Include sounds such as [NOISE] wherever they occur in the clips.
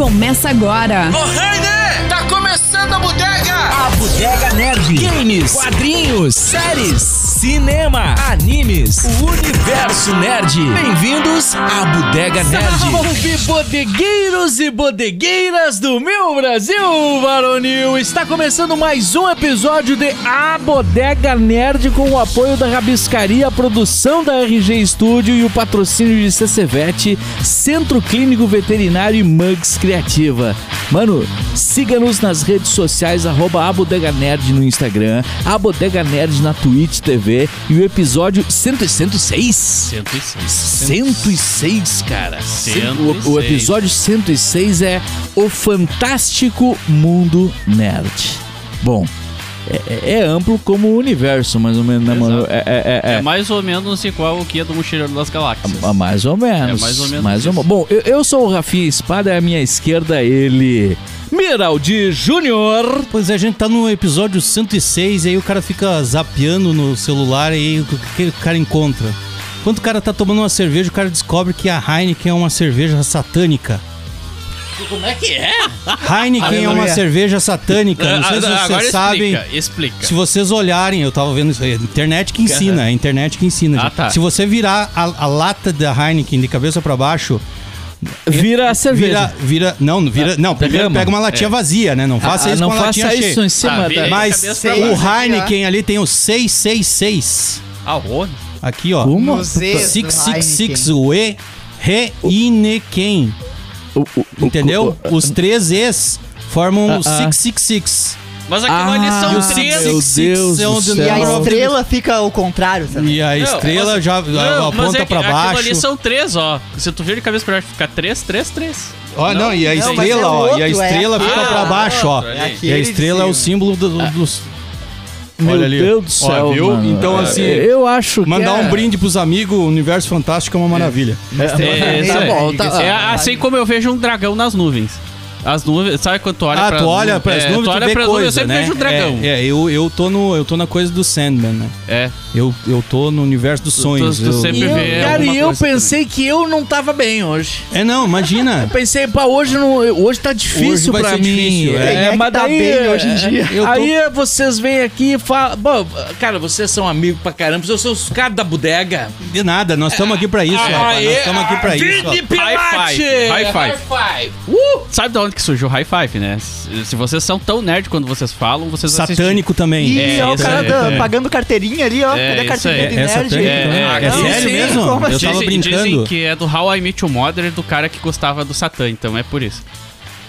Começa agora. Ô, Rainer! Tá começando a bodega! A Bodega Nerd. Games, quadrinhos, séries, cinema, animes, o universo nerd. Bem-vindos à Bodega Nerd. Salve bodegueiros e bodegueiras do meu Brasil, varonil! Está começando mais um episódio de A Bodega Nerd com o apoio da Rabiscaria, a produção da RG Studio e o patrocínio de CCVET, Centro Clínico Veterinário e Mugs Criativa. Mano, siga-nos nas redes sociais, arroba Bodega Nerd no Instagram, a Bodega Nerd na Twitch TV e o episódio 100 106? 106. 106, cara. O, o 106. episódio 106 é O Fantástico Mundo Nerd. Bom, é, é- é amplo como o universo, mais ou menos, né, mano? É, é- é- É é. mais ou menos igual o que é do Mochileiro das Galáxias. Ah, Mais ou menos. É mais ou menos Mais ou. Bom, eu, eu sou o Rafinha Espada, à minha esquerda ele. Miraldi Júnior. Pois é, a gente tá no episódio 106 e aí o cara fica zapeando no celular e aí o que o cara encontra? Quando o cara tá tomando uma cerveja, o cara descobre que a Heineken é uma cerveja satânica. Como é que é? Heineken é uma cerveja satânica. Não sei se Ah, Agora vocês sabem. explica, explica. Se vocês olharem, eu tava vendo isso aí, a internet que ensina, é a internet que ensina. Ah, tá. Se você virar a, a lata da Heineken de cabeça pra baixo, Vira a cerveja. vira, vira, não, vira, não, primeiro derrama. pega uma latinha vazia, né? Não faça Ah, isso não com a latinha faça cheia. isso em cima Ah, da. Mas o. Heineken ali tem o 666. Aonde? Aqui, ó. Do 666, Heineken. o E, Heineken. o- o- o- Entendeu? o- Os três Es formam o Ah, ah. 666. Mas aquilo ali Ah, são meu três. Deus é do céu. E a Não, estrela fica ao contrário, sabe? E a Não, estrela mas- já Não, aponta mas é que pra aquilo baixo. ali são três, ó. Se tu vir de cabeça pra baixo, fica três, três, três. Ó, não, e a Não, mas estrela, é ó. e a outro, é estrela aquele. fica pra Ah, baixo, ó. outro ali. É E a estrela é o símbolo do- dos. Meu Olha ali. Deus do Ó, céu. viu? mano. Então, É, assim, Eu acho que. Mandar é- um brinde pros amigos, o universo fantástico é uma maravilha. É, É, tá bom, tá- É Ah, assim como eu vejo um dragão nas nuvens. As nuvens, sabe quando tu olha ah, pra tu olha pras é, nuvens, tu tu olha vê pras coisa, nuvens, eu sempre né? vejo um dragão. É, é, eu, eu, tô no, eu tô na coisa do Sandman, né? É. Eu, eu tô no universo dos Tu- sonhos. tu- tu eu- sempre eu, vê cara, e eu pensei que eu não tava bem hoje. É, não, imagina. Pensei, pá, hoje, não, hoje tá difícil Hoje vai pra ser mim. difícil, é. É que mas tá daí, bem hoje em dia? Eu tô- Aí vocês vêm aqui e falam. Bom, cara, vocês são amigos pra caramba, eu sou os caras da bodega. De nada, nós estamos aqui pra isso, rapaz. Nós estamos aqui pra isso. Vini Pilate! High five, high five. High five. Uh! Sabe de onde que surgiu o high five, né? Se vocês são tão nerd quando vocês falam, vocês Satânico também. E É, ó, o cara é. pagando carteirinha ali, ó. É, Cadê a carteirinha de É nerd? É, é, É sério mesmo? como Eu assim? tava Dizem, dizem brincando. que é do How I Met Your Mother do cara que gostava do Satã, então é por isso.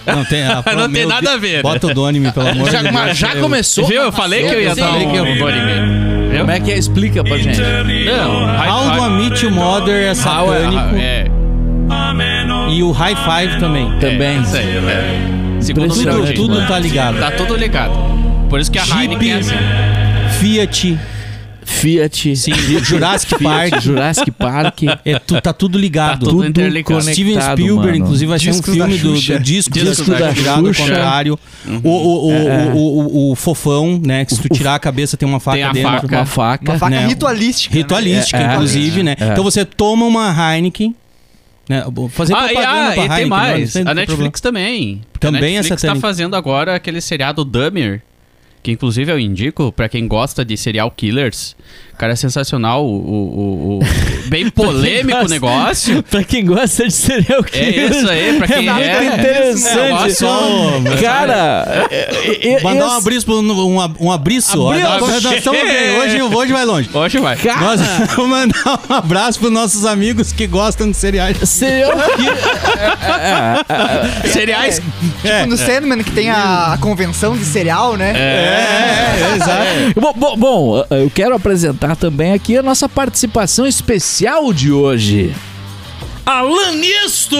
Não tem, ah, [LAUGHS] Não tem nada a ver, né? Bota o do anime, pelo amor de Deus. mas já Eu- começou? Viu? Eu falei que eu ia dar um bom anime. Como é que é? Explica pra gente. Não, How do I Meet Your Mother é satânico É, e o High Five também. Também. é, isso aí, é. Segundo Tudo, Freud, tudo né? tá ligado. Tá tudo ligado. Por isso que a Jeep, Heineken é assim. Fiat, Fiat. sim, Jurassic Park. Jurassic Park. [LAUGHS] É, tu, tá tudo ligado. Tá tudo interligado. Steven Spielberg, mano. inclusive, vai ser um filme do, do disco, disco da da ao Xuxa. contrário. O, o, o, É. o, o, o fofão, né? Que se tu tirar a cabeça tem uma faca Tem dentro. faca. Uma faca. Uma faca né? ritualística. né? Ritualística, É, é, inclusive, né? é. Então você toma uma Heineken. Né? Fazer Ah, e, ah, e tem Heineken, mais. não tem A Netflix também. Porque Também a Netflix tá satânico. fazendo agora aquele seriado Dummer. Que inclusive eu indico pra quem gosta de serial killers. Cara, é sensacional. O, o- o- o- [LAUGHS] bem polêmico o gosta. negócio. pra quem gosta de serial É killer. isso aí, pra quem é muito é. interessante. Negócio, Cara, é, é, é, Mandar um abriço, um, um abriço. Estamos bem. Hoje, hoje vai longe. Hoje vai. Cara, Nós [LAUGHS] vamos mandar um abraço pros nossos amigos que gostam de cereais. serial [LAUGHS] killer. Cereais. É, No Sandman, que tem a, a convenção de cereal, né? é, é, exato. Bom, bom, bom, eu quero apresentar também aqui a nossa participação especial de hoje. Alan Nisto!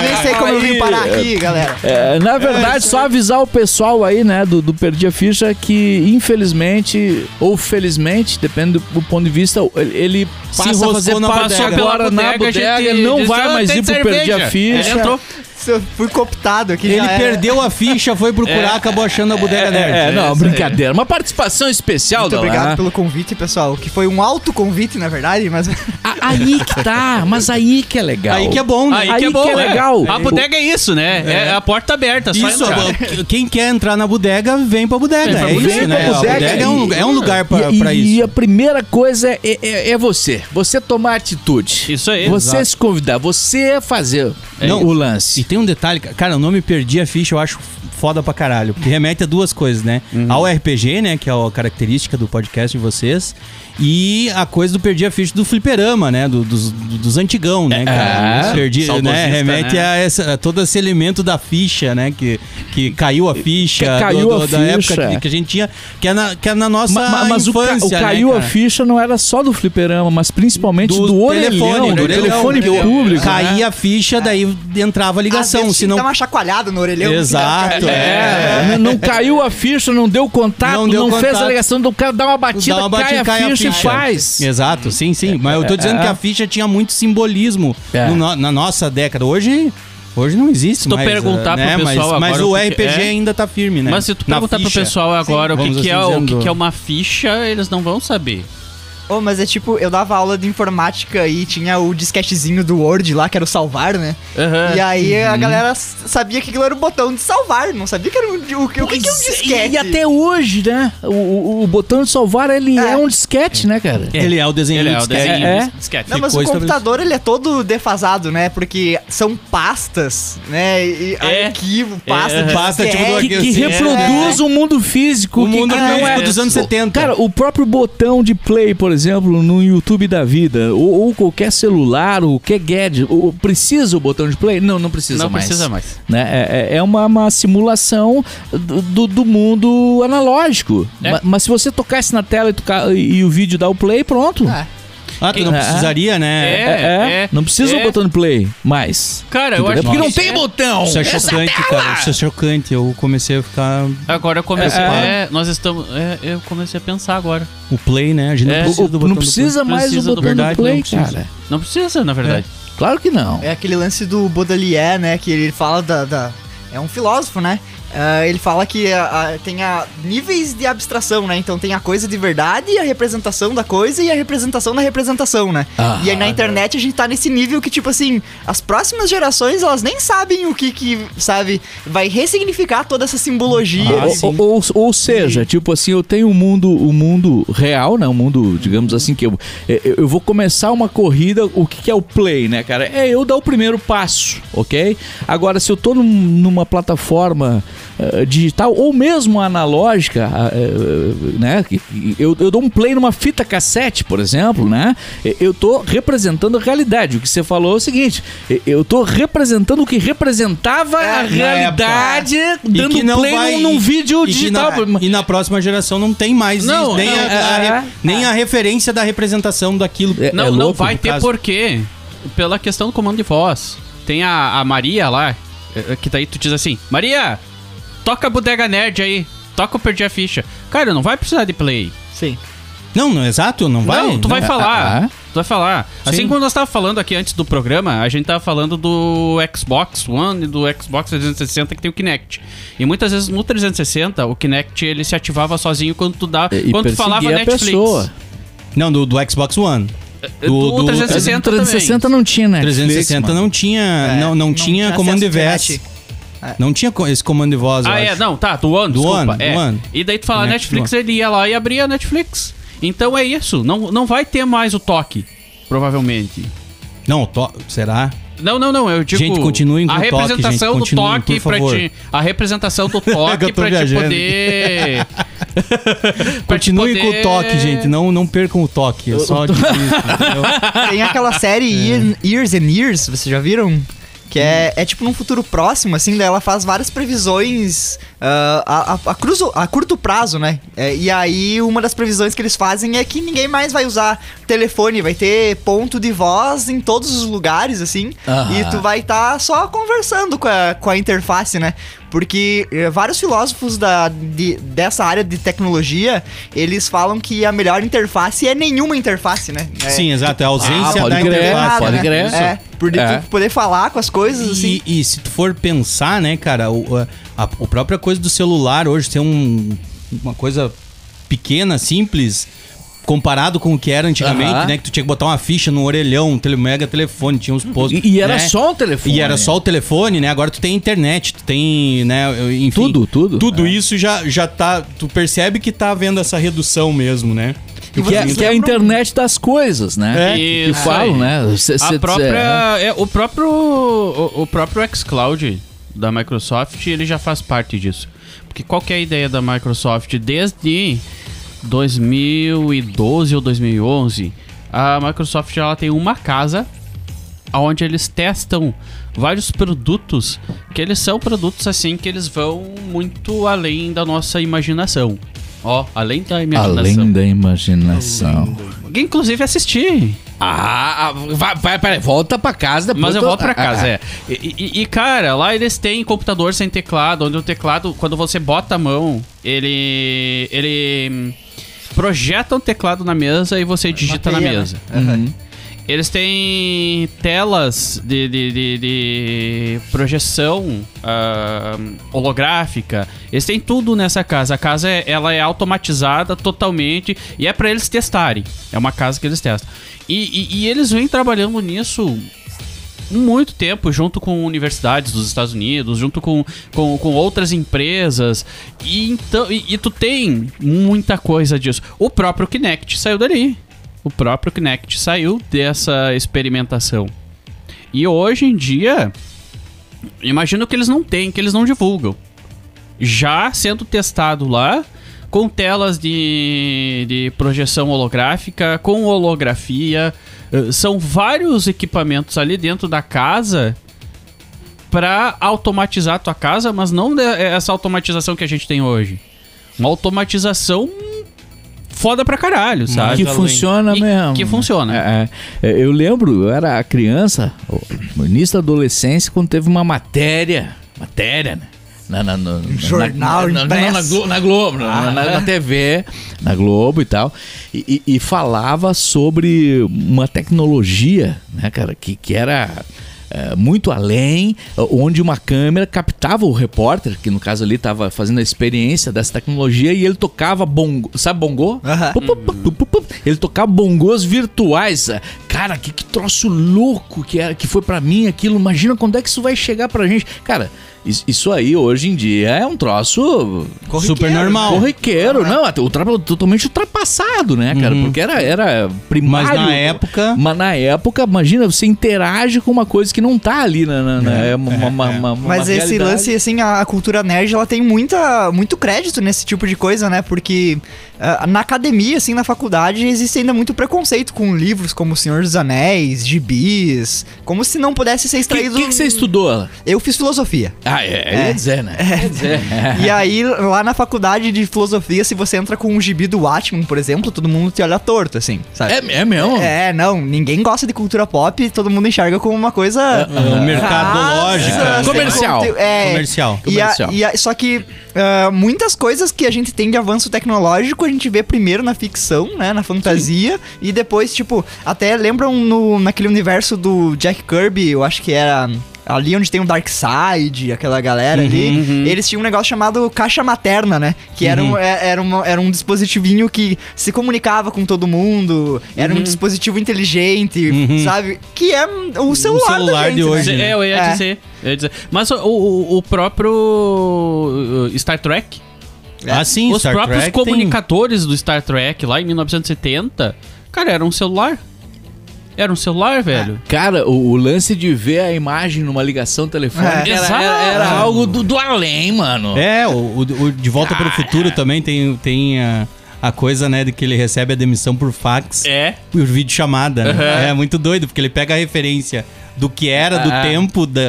Nem sei como eu vim parar aqui, galera. É, na verdade, só avisar o pessoal aí, né, do, do Perdi a Ficha, que infelizmente, ou felizmente, depende do, ponto de vista, ele, ele passa a fazer na parte bodega. agora na bodega, bodega, não gente vai mais "Ah, ir pro Perdi a cerveja." Ficha. Ele entrou. Eu fui cooptado aqui. Ele perdeu a ficha, foi procurar, acabou achando a bodega nerd. É, não, isso aí. brincadeira. Uma participação especial Muito da obrigado Lá. pelo convite, pessoal. Que foi um alto convite, na verdade, mas. [LAUGHS] A- Aí que tá, mas aí que é legal. Aí que é bom, né? Aí, Aí que é bom, que é é. legal. A bodega é isso, né? É, a porta aberta, só Isso, [LAUGHS] quem quer entrar na bodega, vem pra bodega. Vem pra é bodega. isso, né? bodega é um, e- lugar- é um lugar pra, e, pra e isso. a primeira coisa é, é- é você. Você tomar atitude. Isso aí. Você Exato. se convidar. Você fazer Não, o E lance. tem um detalhe, cara, o nome Perdi a Ficha eu acho foda pra caralho. Porque remete a duas coisas, né? Uhum. Ao RPG, né? Que é a característica do podcast de vocês. E a coisa do Perdi a Ficha do fliperama, né? do- dos, dos antigão, né, cara? É, Perdi, né? Remete né? a, essa, a todo esse elemento da ficha, né? Que, que caiu a ficha. Que caiu a da ficha. época que, que a gente tinha. Que é na, que é na nossa Ma- ma- mas o, ca- infância, o né, caiu a cara? ficha não era só do fliperama, mas principalmente do, orelhão, do, orelhão, telefone que público. Caía né? a ficha, daí entrava a Às ligação. vezes Se não uma chacoalhada no orelhão. Exato, Cara, [LAUGHS] É, não- não caiu a ficha, não deu contato, Não não, deu fez contato. a ligação do cara, dá uma batida, Dá uma batida, cai, a ficha, e faz. Exato, sim, sim. Mas eu tô dizendo é. que a ficha tinha muito simbolismo É. no na nossa década. Hoje, hoje não existe Se tu mais. perguntar né? pro mas, pessoal mas agora o o RPG é- ainda tá firme, né? Mas se tu perguntar pro ficha. pessoal agora o, que, que, é, assim o que, dizendo. que é uma ficha, eles não vão saber. Ô, mas é tipo, eu dava aula de informática e tinha o disquetezinho do Word lá, que era o salvar, né? Aham. E aí a Uhum. galera sabia que aquilo era o botão de salvar, não sabia que era um, o, o, que- o que, que é um Pois disquete. E até hoje, né? O, o- o botão de salvar, ele é, É. um disquete, né, cara? Ele é o desenho Ele é do o disquete. desenho É, é. disquete. Não, mas Ficou o computador ele é todo defasado, né? Porque são pastas, né? E É. arquivo, pasta, É, de pasta, tipo, do Que, arquivo. que Sim, reproduz o mundo físico. O que- mundo que não físico é dos anos 70. Cara, o próprio botão de play, por exemplo, no YouTube da vida, ou, ou qualquer celular, ou qualquer gadget, ou, precisa o botão de play? Não, não precisa Não mais. precisa mais. Né? É, é- é uma, uma simulação do, do- do mundo analógico. É. Ma- Mas, se você tocasse na tela e, tocar- e o vídeo dá o play, pronto. Ah, Ah, tu não É. precisaria, né? É. É, é. Não precisa é. o botão de play mais. Cara, eu acho Porque que não tem é- botão. Isso é chocante, cara. Isso é chocante. Eu comecei a ficar. Agora eu comecei. É. É, nós estamos. é, eu comecei a pensar agora. O play, né? A gente É. não precisa O- do botão não do precisa mais Precisa o do botão verdade, do play, não precisa. cara. Não precisa, na verdade. Claro que não. É aquele lance do Baudelaire, né? Que ele fala da. da- é um filósofo, né? Ah, ele fala que ah, ah, tem a níveis de abstração, né? Então tem a coisa de verdade, a representação da coisa e a representação da representação, né? Ah, e aí na internet a gente tá nesse nível que, tipo assim, as próximas gerações elas nem sabem o que que, sabe, vai ressignificar toda essa simbologia. Ah, Ou- ou, ou, ou seja, tipo assim, eu tenho um mundo, o mundo real, né? Um mundo, digamos assim, que eu, eu, eu vou começar uma corrida, o que, que é o play, né, cara? É eu dar o primeiro passo, ok? Agora, se eu tô num- numa plataforma eh, digital ou mesmo analógica, ah, eh, né? Eu, eu dou um play numa fita cassete, por exemplo, né? eh, Eu tô representando a realidade. O que você falou é o seguinte: eh, eu tô representando o que representava É, a na realidade E dando não play vai- num, num vídeo e que digital. na- E na, próxima geração não tem mais Não, isso, nem, não, a, a é, re- nem a referência da representação daquilo. É, Não, não louco, vai no ter caso. porquê. Pela questão do comando de voz. Tem a, a Maria lá, eh, que daí tu diz assim: Maria, toca a bodega nerd aí. Toca o Perdi a Ficha. Cara, não vai precisar de play. Sim. Não, não, exato, não vai. não, tu vai Não. falar. Ah, Tu vai falar. Assim Sim. como nós tava falando aqui antes do programa, a gente tava falando do Xbox One e do Xbox 360 que tem o Kinect. E muitas vezes no 360 o Kinect ele se ativava sozinho quando tu dá, E quando tu falava Netflix. pessoa. Não, do, do Xbox One. Do, Do- do- 360 O 360 não tinha, né? 360 não tinha, É, não, não, não tinha tinha comando direct. Não tinha esse comando de voz, eu Ah, é, acho. não, tá, do One, Do desculpa. One, é. do One. E daí tu fala Netflix, do ele ia lá e abria a Netflix. Então é isso, não, não vai ter mais o toque, provavelmente. Não, to- será? Não, não, não, eu digo... Gente, continuem com a o toque, representação gente, do continuem, toque por pra favor. ti... A representação do [LAUGHS] Que toque eu tô pra te viajando. poder... [LAUGHS] pra te Continuem com poder- o toque, gente. Não, não percam o toque. É só entendeu? [LAUGHS] Tem aquela série Year- Years and Years, vocês já viram? Que é, é tipo num futuro próximo, assim, daí ela faz várias previsões ah, a, a, a cruzo- a curto prazo, né? É, e aí uma das previsões que eles fazem é que ninguém mais vai usar telefone, vai ter ponto de voz em todos os lugares, assim, Aham. e tu vai estar só conversando com a, com a interface, né? Porque eh, vários filósofos da, de- dessa área de tecnologia, eles falam que a melhor interface é nenhuma interface, né? É, Sim, exato. É a ausência Ah, da crer, interface. pode né? crer. É, por É. poder falar com as coisas, assim. E, e se tu for pensar, né, cara, o, a, a a própria coisa do celular hoje ser um, uma coisa pequena, simples, comparado com o que era antigamente, Aham. né? Que tu tinha que botar uma ficha no orelhão, um tele, mega telefone, tinha uns postos. E, e era né? só um telefone. E era só o telefone, né? Agora tu tem internet, tu tem, né, enfim. Tudo, tudo. Tudo É. isso já, já tá. Tu percebe que tá havendo essa redução mesmo, né? Que é, que é a internet das coisas, né? É. Que, que aí. né? Cê- cê- A própria. É, o próprio. O, o próprio xCloud da Microsoft, ele já faz parte disso. Porque qual que é a ideia da Microsoft? Desde 2012 ou 2011, a Microsoft ela tem uma casa onde eles testam vários produtos que eles são produtos assim que eles vão muito além da nossa imaginação. Ó, além da imaginação. Além da imaginação. Inclusive assistir. Ah, ah, vai, vai, peraí, volta pra casa depois. Mas eu volto pra ah, casa, ah, é. E, e- e, cara, lá eles têm computador sem teclado, onde o teclado, quando você bota a mão, ele. ele projeta um teclado na mesa e você digita na Mapeia, mesa. Uhum. Eles têm telas de, de, de- de projeção ah, holográfica. Eles têm tudo nessa casa. A casa é, ela é automatizada totalmente e é pra eles testarem. É uma casa que eles testam. E, e- e eles vêm trabalhando nisso muito tempo junto com universidades dos Estados Unidos, junto com, com, com outras empresas. E, então, e, e tu tem muita coisa disso. O próprio Kinect saiu dali. O próprio Kinect saiu dessa experimentação. E hoje em dia, imagino que eles não têm, que eles não divulgam. Já sendo testado lá, com telas de, de projeção holográfica, com holografia. Eh, São vários equipamentos ali dentro da casa para automatizar a tua casa, mas não de- essa automatização que a gente tem hoje. Uma automatização foda pra caralho, sabe? Que além. funciona E- mesmo. que funciona. É, é, eu lembro, eu era criança, no início da adolescência, quando teve uma matéria. Matéria, né? Na, na, no- na- Jornal na, impresso. Na Globo, na, na- TV, na Globo e tal. E, e- falava sobre uma tecnologia, né, cara, que, que era. é, muito além, onde uma câmera captava o repórter, que no caso ali estava fazendo a experiência dessa tecnologia, e ele tocava bongo. Sabe bongo? Pu, pu. Ele tocava bongos virtuais. Cara, que, que troço louco que, é, que foi pra mim aquilo. Imagina quando é que isso vai chegar pra gente. Cara, is- isso aí hoje em dia é um troço Super normal. corriqueiro. Não, até ultra- totalmente ultrapassado, né, cara? Porque era, era primário. Mas na época- Mas na época, imagina, você interage com uma coisa que não tá ali na. na, na- é uma, uma- uma- uma Mas esse realidade. lance, assim, a, cultura nerd, ela tem muita, muito crédito nesse tipo de coisa, né? Porque ah, na academia, assim, na faculdade, existe ainda muito preconceito com livros como O Senhor dos Anéis, gibis, como se não pudesse ser O que, extraído... que, que você estudou? Eu fiz filosofia. Ah, é, ia dizer, né? Ia dizer. [LAUGHS] E aí, lá na faculdade de filosofia, se você entra com um gibi do Watchmen, por exemplo, todo mundo te olha torto, assim, sabe? É, é mesmo? É, não, ninguém gosta de cultura pop, todo mundo enxerga como uma coisa Ah, mercadológica. rasa, Comercial. É, Comercial. E a- e a- só que ah, muitas coisas que a gente tem de avanço tecnológico, a gente vê primeiro na ficção, né, na fantasia, e depois, tipo, até lembram no, naquele universo do Jack Kirby, eu acho que era ali onde tem o Darkseid, aquela galera ali, eles tinham um negócio chamado caixa materna, né? Que era, um, é- era, uma- era um dispositivinho que se comunicava com todo mundo, era um dispositivo inteligente, sabe? Que é o celular, da celular gente, de né? hoje, né? É, eu ia É. dizer. eu ia dizer. Mas o, o, o próprio uh, Star Trek, Ah, sim, os Star próprios Trek tem- comunicadores do Star Trek lá em 1970, cara, era um celular. Era um celular, velho. Cara, o, o lance de ver a imagem numa ligação telefônica É. era, era- era algo do, do além, mano. É, o, o- o De Volta para o Futuro também tem, tem a, a coisa, né, de que ele recebe a demissão por fax, É. por videochamada. né? Aham. É muito doido, porque ele pega a referência do que era do Ah. tempo da,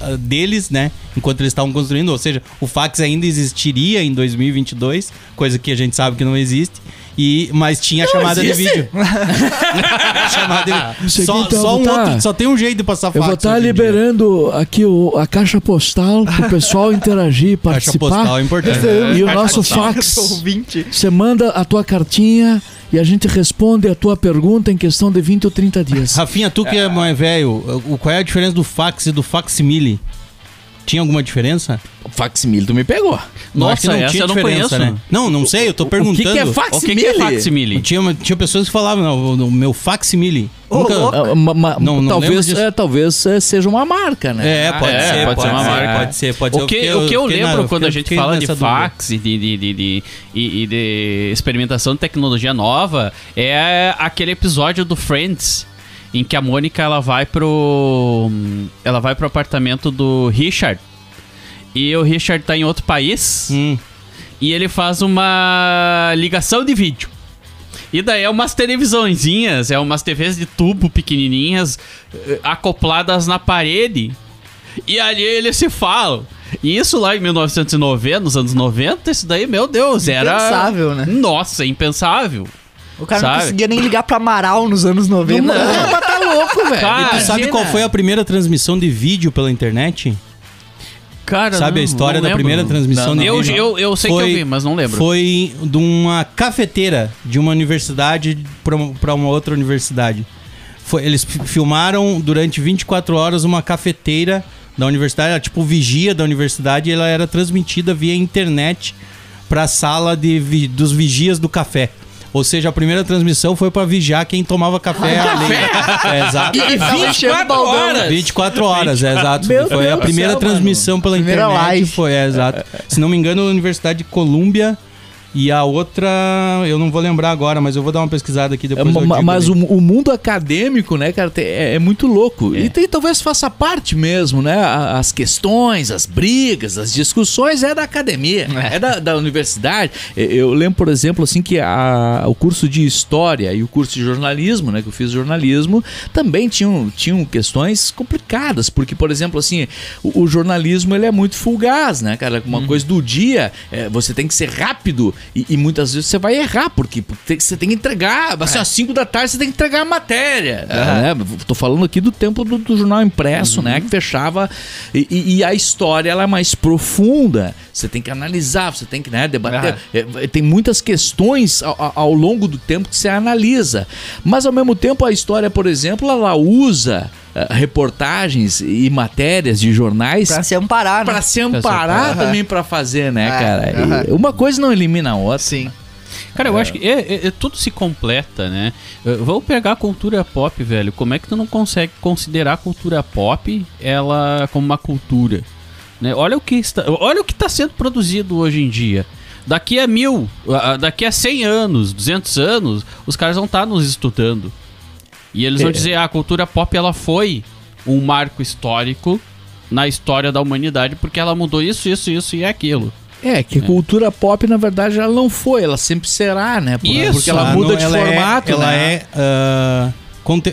a- a- deles, né, enquanto eles estavam construindo. Ou seja, o fax ainda existiria em 2022, coisa que a gente sabe que não existe. E, mas tinha chamada de existe? vídeo. [LAUGHS] chamada de... Só, então, só um tá- outro, só tem um jeito de passar fax. Eu vou estar hoje em dia. liberando aqui o- a caixa postal pro [LAUGHS] pessoal interagir, Caixa participar. postal é importante. E o nosso fax. [LAUGHS] Você manda a tua cartinha e a gente responde a tua pergunta em questão de 20 ou 30 dias. Rafinha, tu que é mais velho, o- qual é a diferença do fax e do facsimile? Tinha alguma diferença? O facsimile tu me pegou. Eu Nossa, essa eu não conheço. né? Não, não sei, eu tô O perguntando. que, que é O facsimile? que, que é facsimile? Tinha, uma- tinha pessoas que falavam, não, o meu facsimile. Ô, Nunca... Ah, ma- ma- Não, não talvez, é, talvez é, seja uma marca, né? É, pode É, ser, pode pode, ser uma ser, marca. pode ser, pode ser. O que, fiquei- o que eu fiquei lembro na- quando a gente fala de fax e de, de, de, de- e, e de experimentação de tecnologia nova é aquele episódio do Friends em que a Mônica ela vai pro ela vai pro apartamento do Richard e o Richard tá em outro país Hum. e ele faz uma ligação de vídeo. E daí é umas televisõezinhas, é umas TVs de tubo pequenininhas eh, acopladas na parede. E ali eles se falam. E isso lá em 1990, nos anos 90, isso daí, meu Deus, era. Impensável, né? Nossa, impensável. O cara não Sabe? conseguia nem ligar pra Amaral nos anos 90. Não, mas tá louco, velho. Cara, E tu sabe Imagina. qual foi a primeira transmissão de vídeo pela internet? Cara, Sabe a não- história não da lembro. primeira transmissão Não, de eu, vídeo? eu, eu sei que eu vi, mas não lembro. Foi de uma cafeteira de uma universidade para uma outra universidade. Foi, eles fi- filmaram durante 24 horas uma cafeteira da universidade, era tipo vigia da universidade, e ela era transmitida via internet para a sala de, vi- dos vigias do café. Ou seja, a primeira transmissão foi para vigiar quem tomava café ali. É, exato. E 24 horas. 24 horas, é exato. Meu foi Deus a primeira céu, transmissão pela Primeira internet. live. Foi, é, exato. [LAUGHS] Se não me engano, a Universidade de Colômbia e a outra, eu não vou lembrar agora, mas eu vou dar uma pesquisada aqui É, depois. ma- digo mas o, o mundo acadêmico, né, cara, é, é muito louco. E tem, talvez faça parte mesmo, né? As questões, as brigas, as discussões é da academia, é, da, da universidade. Eu lembro, por exemplo, assim, que a- o curso de História e o curso de Jornalismo, né, que eu fiz jornalismo, também tinham, tinham questões complicadas, porque, por exemplo, assim, o, o jornalismo ele é muito fugaz, né, cara? Uma coisa do dia, é, você tem que ser rápido e, e muitas vezes você vai errar, porque você tem que entregar, assim, às 5 da tarde você tem que entregar a matéria. né? Tô falando aqui do tempo do, do jornal impresso, né? Que fechava. E, e- e a história ela é mais profunda. Você tem que analisar, você tem que né, debater. É, tem muitas questões ao- ao longo do tempo que você analisa. Mas ao mesmo tempo, a história, por exemplo, ela usa. Eh, reportagens e matérias de jornais Pra se amparar, né? Pra se amparar Aham. também pra fazer, né, É, cara? E uma coisa não elimina a outra. Sim. Cara, eu acho que é- é- é- tudo se completa, né? Eh, Vamos pegar a cultura pop, velho. Como é que tu não consegue considerar a cultura pop ela como uma cultura? Né? Olha o que está, olha o que está sendo produzido hoje em dia. Daqui a mil, daqui a 100 anos, 200 anos, os caras vão estar nos estudando. E eles vão É. dizer, ah, a cultura pop ela foi um marco histórico na história da humanidade porque ela mudou isso, isso, isso e aquilo. É, que a cultura pop, na verdade, ela não foi, ela sempre será, né? Por- Isso. Porque ela Ah, muda não, de ela é- formato, ela né? é. ah, conte-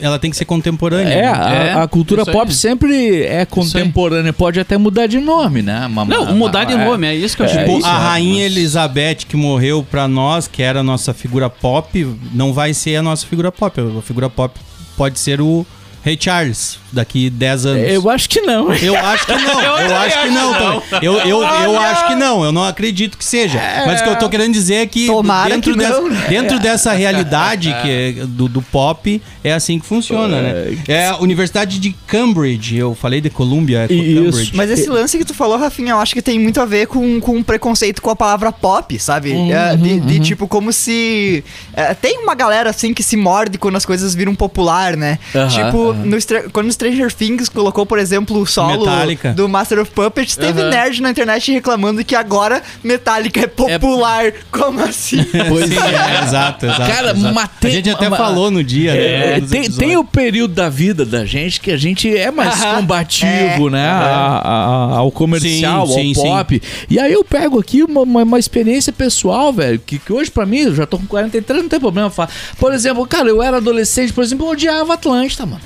ela tem que ser contemporânea. É, né? a, É, a cultura pop sempre é contemporânea, pode até mudar de nome, né? Uma- Não, uma- mudar de é. nome, é isso que eu É, acho. Tipo, isso, a é, rainha mas- Elizabeth que morreu pra nós, que era a nossa figura pop, não vai ser a nossa figura pop. A figura pop pode ser o Rei Charles daqui 10 anos. Eu acho que não. Eu acho que não, [LAUGHS] eu, acho que não. também. Eu, eu, eu acho que não, eu não acredito que seja. Mas o que eu tô querendo dizer é que Tomara dentro, que dessa, não, né? dentro dessa realidade que é do, do pop, é assim que funciona, né? É a Universidade de Cambridge, eu falei de Columbia, é Isso. Cambridge. Mas esse lance que tu falou, Rafinha, eu acho que tem muito a ver com, com um preconceito com a palavra pop, sabe? É, de, de tipo, como se. é, tem uma galera assim que se morde quando as coisas viram popular, né? Aham, tipo, no quando Stranger Things colocou, por exemplo, o solo Metallica. do Master of Puppets, teve Aham. nerd na internet reclamando que agora Metallica é popular. Como assim? [LAUGHS] Pois Sim, é. é, exato, exato. Cara, exato. mas A gente até falou no dia, né? É, nos tem, tem o período da vida da gente que a gente é mais combativo, É. né? a- a- ao comercial, Sim, sim, ao pop. E aí eu pego aqui uma, uma, uma experiência pessoal, velho, que, que hoje pra mim, eu já tô com 43, não tem problema falar. Por exemplo, cara, eu era adolescente, por exemplo, eu odiava Atlântida, mano.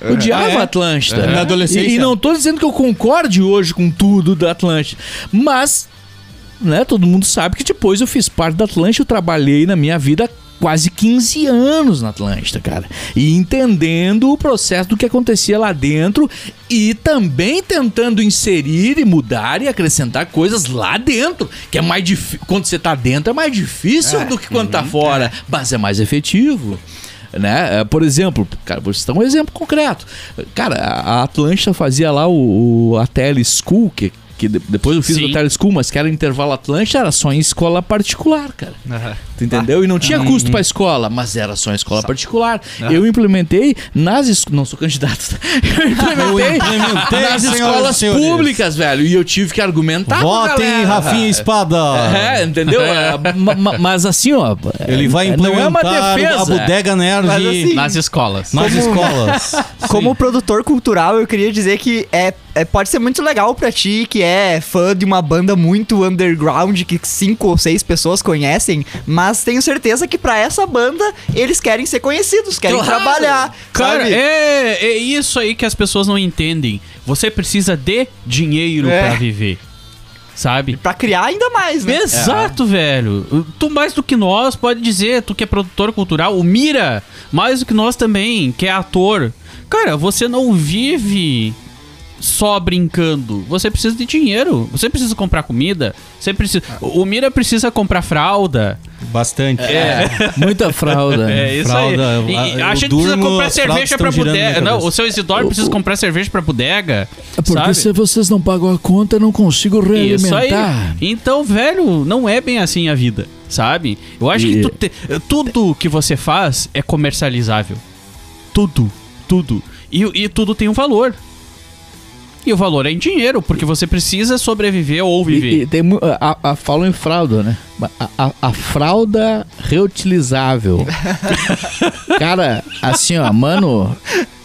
Eu Odiava é? Atlântida. Na adolescência? E, e não tô dizendo que eu concorde hoje com tudo da Atlântida. Mas né? Todo mundo sabe que depois eu fiz parte da Atlântida, eu trabalhei na minha vida quase 15 anos na Atlântida, cara. E entendendo o processo do que acontecia lá dentro e também tentando inserir e mudar e acrescentar coisas lá dentro, que é mais difícil, quando você tá dentro é mais difícil do que quando tá fora, mas é mais efetivo. Né? É, Por exemplo, cara, vou citar um exemplo concreto. Cara, a a Atlântida fazia lá o, o a Tele School, que, que de- depois eu fiz Sim. o Tele School, mas que era intervalo Atlântida, era só em escola particular, cara. Tu entendeu? E não tinha custo pra escola, mas era só em escola particular. Eu implementei nas es... não sou candidato. tá? [LAUGHS] Eu implementei, implementei, nas escolas senhores. públicas, velho. E eu tive que argumentar a Votem. Rafinha Espada. É, entendeu? [LAUGHS] É, ma- mas assim, ó. Ele vai é, implementar Não é uma a defesa. Bodega Nerd Mas assim, Nas escolas. nas escolas. [LAUGHS] Como produtor cultural, eu queria dizer que é, é- pode ser muito legal pra ti, que é fã de uma banda muito underground, que cinco ou seis pessoas conhecem, mas tenho certeza que pra essa banda, eles querem ser conhecidos, querem Claro. trabalhar, Cara, sabe? é, é isso aí que as pessoas não entendem. Você precisa de dinheiro É. pra viver. Sabe? Pra criar ainda mais, né? Exato, velho. Tu mais do que nós, pode dizer, tu que é produtor cultural, o Mira, mais do que nós também, que é ator. Cara, você não vive só brincando. Você precisa de dinheiro. Você precisa comprar comida. Você precisa. O Mira precisa comprar fralda. Bastante. É, muita fralda. É isso Fralda, aí. E a- gente durmo, precisa comprar cerveja pra bodega. Não, o seu Isidoro precisa comprar cerveja pra bodega. É Porque sabe? se vocês não pagam a conta, eu não consigo Isso aí. realimentar. Então, velho, não é bem assim a vida, sabe? Eu acho E- que tu te- tudo que você faz é comercializável. Tudo, tudo. E, e tudo tem um valor. E o valor é em dinheiro, porque você precisa sobreviver ou viver. E, e tem, a, a, falam em fralda, né? A, a, a fralda reutilizável. [LAUGHS] Cara, assim, ó, mano,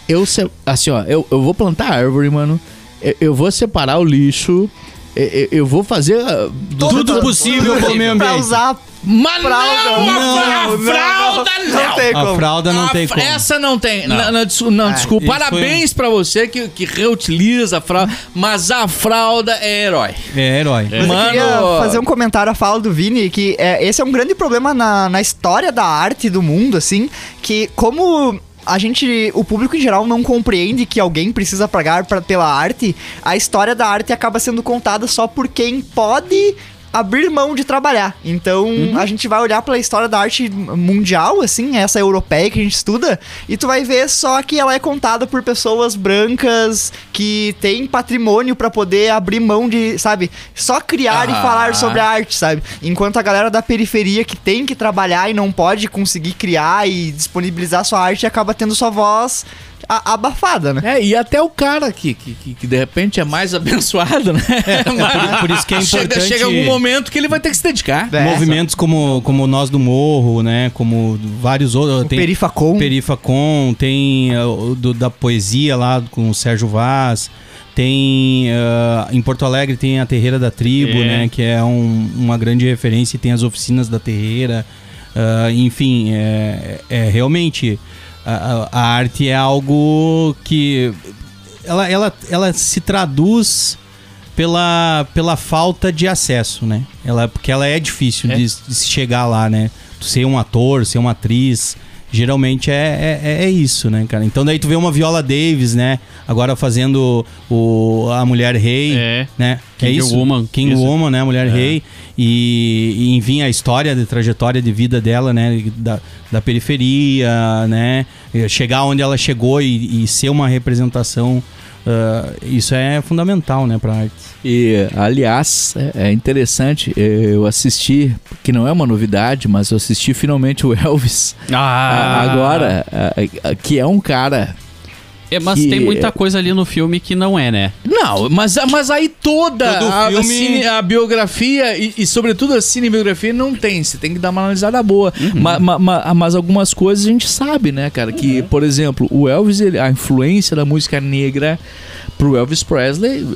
eu assim, ó, eu, eu vou plantar árvore, mano. Eu, eu vou separar o lixo. Eu, eu- vou fazer ah, Tudo possível pro meio Pra ambiente. usar Mas fralda. não, a, a Não, não, fralda não, não. não tem A como. fralda não A tem como. Essa não tem. Não, não, descu- não, desculpa. isso Parabéns pra você que, que reutiliza a fralda. Mas a fralda é herói. É herói. Mas Mano- eu queria fazer um comentário à fala do Vini, que é, esse é um grande problema na, na história da arte do mundo, assim, que como a gente, o público em geral não compreende que alguém precisa pagar pra, pela arte, a história da arte acaba sendo contada só por quem pode abrir mão de trabalhar. Então, a gente vai olhar pela história da arte mundial, assim, essa europeia que a gente estuda, e tu vai ver só que ela é contada por pessoas brancas que têm patrimônio pra poder abrir mão de, sabe, só criar e Ah. falar sobre a arte, sabe? Enquanto a galera da periferia que tem que trabalhar e não pode conseguir criar e disponibilizar sua arte acaba tendo sua voz a- abafada, né? É, e até o cara que, que, que- que de repente é mais [LAUGHS] abençoado, né? por- por isso que é chega, importante- chega algum momento que ele vai ter que se dedicar. É, Movimentos como, como Nós do Morro, né? Como vários outros. O Perifacom. Perifacom, tem uh, o do- da poesia lá com o Sérgio Vaz. Tem uh, em Porto Alegre tem a Terreira da Tribo, É. né? Que é um- uma grande referência. e Tem as oficinas da Terreira. Uh, enfim, é, é realmente a, a- arte é algo que ela, ela, ela se traduz pela, pela falta de acesso, né? Ela, porque ela é difícil É. De, de se chegar lá, né? Ser um ator, ser uma atriz, geralmente é, é, é isso, né, cara? Então daí tu vê uma Viola Davis, né? Agora fazendo o, a Mulher Rei, É. né? King é isso? Woman. King Isso. Woman, né? Mulher Rei. E, e, enfim, a história, a trajetória de vida dela, né? Da, da periferia, né? Chegar onde ela chegou e, e ser uma representação. Ah, isso é fundamental, né, pra arte. E, aliás, é é interessante, eu assisti, que não é uma novidade, mas eu assisti finalmente o [LAUGHS] Elvis Ah, agora, que é um cara. É, mas que- tem muita coisa ali no filme que não é, né? Não, mas, mas aí toda Todo a, a filme- cine- a biografia e, e, sobretudo, a cinebiografia não tem. Você tem que dar uma analisada boa. Ma- ma- ma- mas algumas coisas a gente sabe, né, cara? Que, por exemplo, o Elvis, ele- a influência da música negra pro Elvis Presley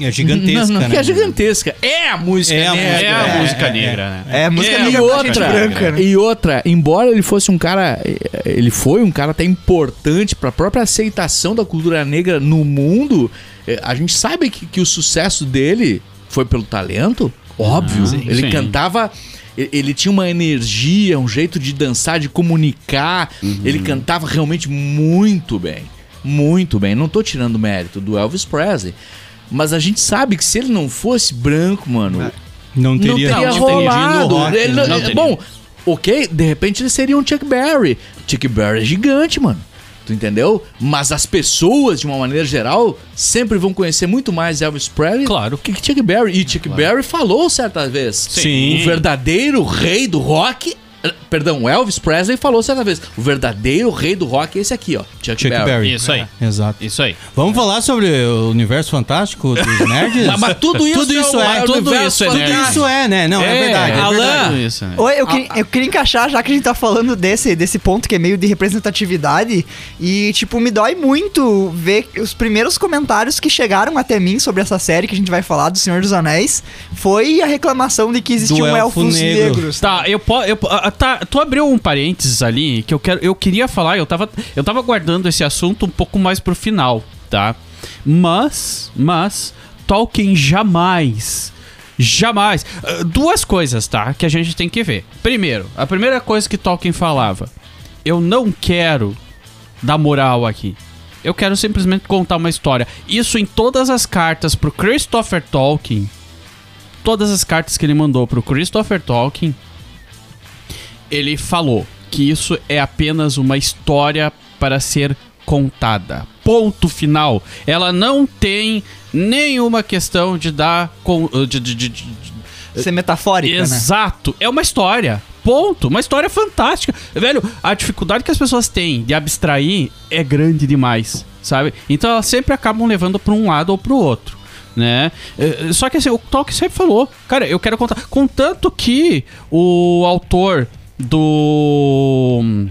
É gigantesca, [LAUGHS] não, não, né? que é gigantesca. É a música É a negra. É a É, música é, negra, né? É, música É, negra E pra gente outra, branca, né? e outra, embora ele fosse um cara, ele foi um cara até importante para a própria aceitação da cultura negra no mundo, eh, a gente sabe que, que o sucesso dele foi pelo talento, Óbvio. Sim. ele Sim. cantava. Ele tinha uma energia, um jeito de dançar, de comunicar. Ele cantava realmente muito bem. Muito bem. Não tô tirando mérito do Elvis Presley. Mas a gente sabe que se ele não fosse branco, mano, Não não teria, teria não teria rolado. rock, Ele né? não- Não teria. bom, ok, de repente ele seria um Chuck Berry. Chuck Berry é gigante, mano. Tu entendeu? Mas as pessoas, de uma maneira geral, sempre vão conhecer muito mais Elvis Presley Claro. que Chuck Berry. E Chuck Berry falou certa vez. Sim. O verdadeiro rei do rock. Perdão, o Elvis Presley falou certa vez. O verdadeiro rei do rock é esse aqui, ó. Chuck, Chuck Berry. Berry. Isso aí. Exato. Isso aí. Vamos falar sobre o universo fantástico dos [LAUGHS] nerds? Mas, mas tudo isso, Tudo isso é, é, o tudo universo isso é Tudo isso é, né? Não, é, É, verdade. é Alan, isso, né? Oi, eu, queria, eu queria encaixar, já que a gente tá falando desse, desse ponto que é meio de representatividade, e, tipo, me dói muito ver os primeiros comentários que chegaram até mim sobre essa série que a gente vai falar do Senhor dos Anéis, foi a reclamação de que existiam elfo elfos negro. negros. Tá, eu posso. Eu, ah, tá, tu abriu um parênteses ali que eu quero. Eu queria falar, eu tava, eu tava guardando esse assunto um pouco mais pro final, tá? Mas, mas, Tolkien jamais. Jamais. ah, Duas coisas, tá? Que a gente tem que ver. Primeiro, a primeira coisa que Tolkien falava: Eu não quero dar moral aqui. Eu quero simplesmente contar uma história. Isso em todas as cartas pro Christopher Tolkien. Todas as cartas que ele mandou pro Christopher Tolkien, ele falou que isso é apenas uma história para ser contada. Ponto final. Ela não tem nenhuma questão de dar. com- de- de- de- de- Ser metafórica, né? Exato. É uma história. Ponto. Uma história fantástica. Velho, a dificuldade que as pessoas têm de abstrair é grande demais, sabe? Então elas sempre acabam levando pra um lado ou pro outro. Né? Eh, Só que assim, o Tolkien sempre falou, cara, eu quero contar. Contanto que o autor do.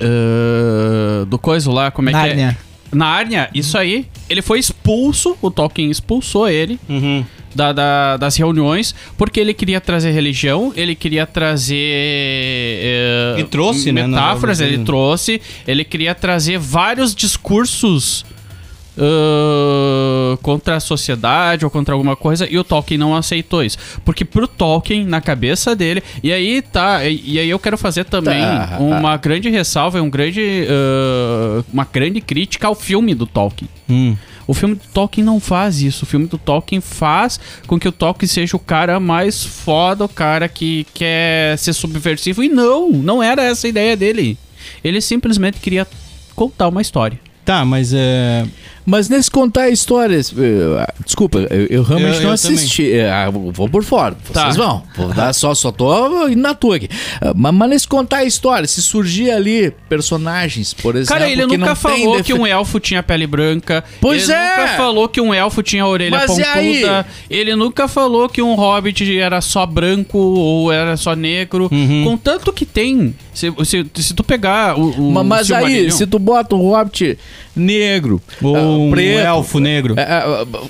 eh, do coisa lá, como é que Nárnia. é? Nárnia, isso aí. Ele foi expulso, o Tolkien expulsou ele Uhum. da- da- das reuniões, porque ele queria trazer religião, ele queria trazer. eh, E trouxe, né, na Metáforas, obra ele dele. trouxe. Ele queria trazer vários discursos. Ah, contra a sociedade ou contra alguma coisa e o Tolkien não aceitou isso porque pro Tolkien na cabeça dele e aí tá e, e aí eu quero fazer também Tá. uma grande ressalva e um grande ah, uma grande crítica ao filme do Tolkien Hum. o filme do Tolkien não faz isso. O filme do Tolkien faz com que o Tolkien seja o cara mais foda, o cara que quer ser subversivo. E não, não era essa a ideia dele. Ele simplesmente queria contar uma história. Tá, mas é. Mas nesse contar histórias. eh, Desculpa, eu, eu realmente Eu- não assisti. eh, ah, vou por fora. Tá. Vocês vão. Vou dar só, só tô indo na tua aqui. Ah, Mas, mas nesse contar histórias, se surgir ali personagens, por exemplo. Cara, ele nunca falou que um elfo tinha pele branca. Pois ele é. nunca falou que um elfo tinha orelha Mas e aí? pontuda. Ele nunca falou que um hobbit era só branco ou era só negro. Uhum. Contanto que tem. Se, se, se tu pegar o. o Ma- Mas aí, se tu bota um hobbit negro, Ou ah, um preto. elfo negro. é, é,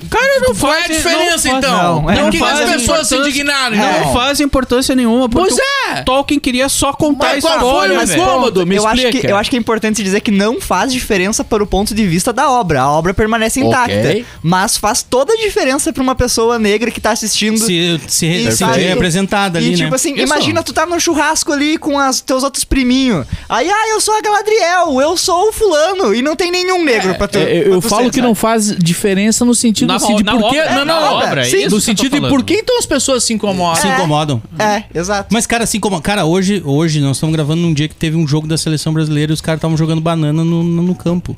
cara, não faz- faz a diferença não faz- então. não, é, não que que as faz pessoas se indignaram? Não Não. faz importância nenhuma, Pois é. o Tolkien queria só contar Mas a história, o velho. incômodo? Me eu, acho que, explica. eu acho que é importante dizer que não faz diferença para o ponto de vista da obra. A obra permanece intacta. Ok. Mas faz toda a diferença para uma pessoa negra que tá assistindo. Se, se, E se sabe- sentir representada ali, e tipo né? assim, Isso. imagina tu tá no churrasco ali com os teus outros priminhos. Aí, ah, eu sou a Galadriel, eu sou o fulano. E não tem nenhum negro pra tu. É, eu pra eu tu falo que não faz diferença no sentido Na assim de por que. obra, Não, na não, obra, é sim, isso no sentido de por que então as pessoas se incomodam? Se incomodam. É, exato. Mas, cara, assim como. Cara, hoje, hoje nós estamos gravando num dia que teve um jogo da seleção brasileira e os caras estavam jogando banana no, no, no campo.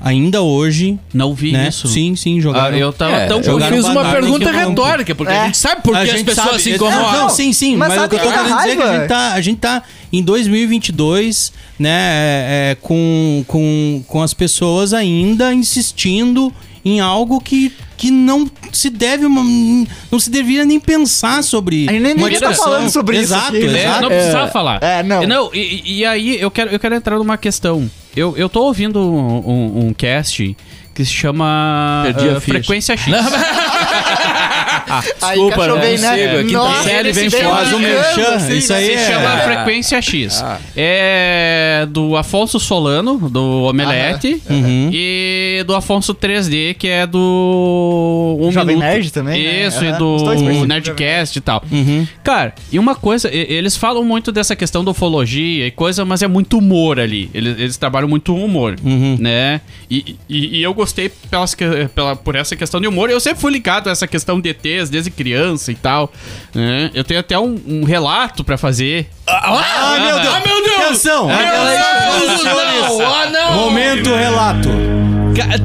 Ainda hoje, Não vi né? isso. Sim, sim, Ah, jogaram. eu tava É, tão eu fiz uma pergunta retórica, porque É. a gente sabe por que as pessoas sabe- se Não, incomodam. não, sim, sim. Mas Mas, o que eu tô querendo dizer é que a gente tá, a gente tá em 2022, né, é, é, com, com, com as pessoas ainda insistindo em algo que, que não se deve, não se devia nem pensar sobre. A gente nem uma devia tá falando sobre isso exato, aqui, né? É, Exato, não precisava falar. É, não. e, e aí eu quero, eu quero entrar numa questão. Eu, eu tô ouvindo um, um- um cast que se chama ficha. Frequência X. [LAUGHS] Aí Desculpa, encaixou não bem, né? consigo. A quinta Nossa, série vem. Faz um merchan, assim, isso né? aí Se é... chama Ah. Frequência X. É do Afonso Solano, do Omelete. Uhum. E do Afonso 3D, que é do. Um Jovem Minuto. Nerd também, né? Isso, e Aham, do. Nerdcast e tal. Uhum. Cara, e uma coisa, e- eles falam muito dessa questão da ufologia e coisa, mas é muito humor ali. Eles, eles trabalham muito humor, Uhum. né? E, e, e eu gostei pelas, pela, por essa questão de humor. Eu sempre fui ligado a essa questão de ETs desde criança e tal. né? Eu tenho até um, um relato pra fazer. Ah, meu Deus! Ah, meu Deus! Atenção! Não, ah, não. Momento relato.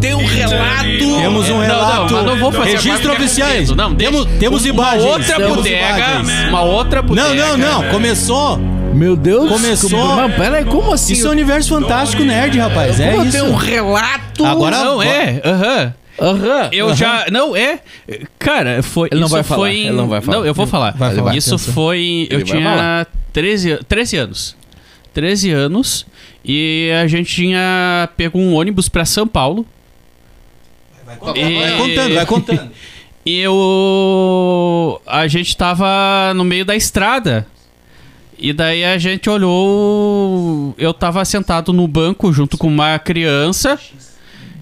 Tem um relato. Temos um Não, relato. não, mas não vou fazer Registro é oficiais. Não, temos, temos uma imagens. outra temos bodega, imagens. uma outra Não, bodega. não, não. Começou. Meu Deus. Começou. Mas peraí, como assim? Isso é o universo fantástico nerd, rapaz. É isso. tem um relato. Agora- Não, é, aham. Aham. Eu já. Não, é. Cara, foi. Ele não isso vai falar, foi em- ele não vai falar. Não, eu vou falar. Vai falar, isso atenção. foi. Eu Ele vai tinha falar. 13, 13 anos. 13 anos. E a gente tinha pego um ônibus pra São Paulo. Vai contando, vai contando. [LAUGHS] E eu. A gente tava no meio da estrada. E daí a gente olhou. Eu tava sentado no banco junto com uma criança.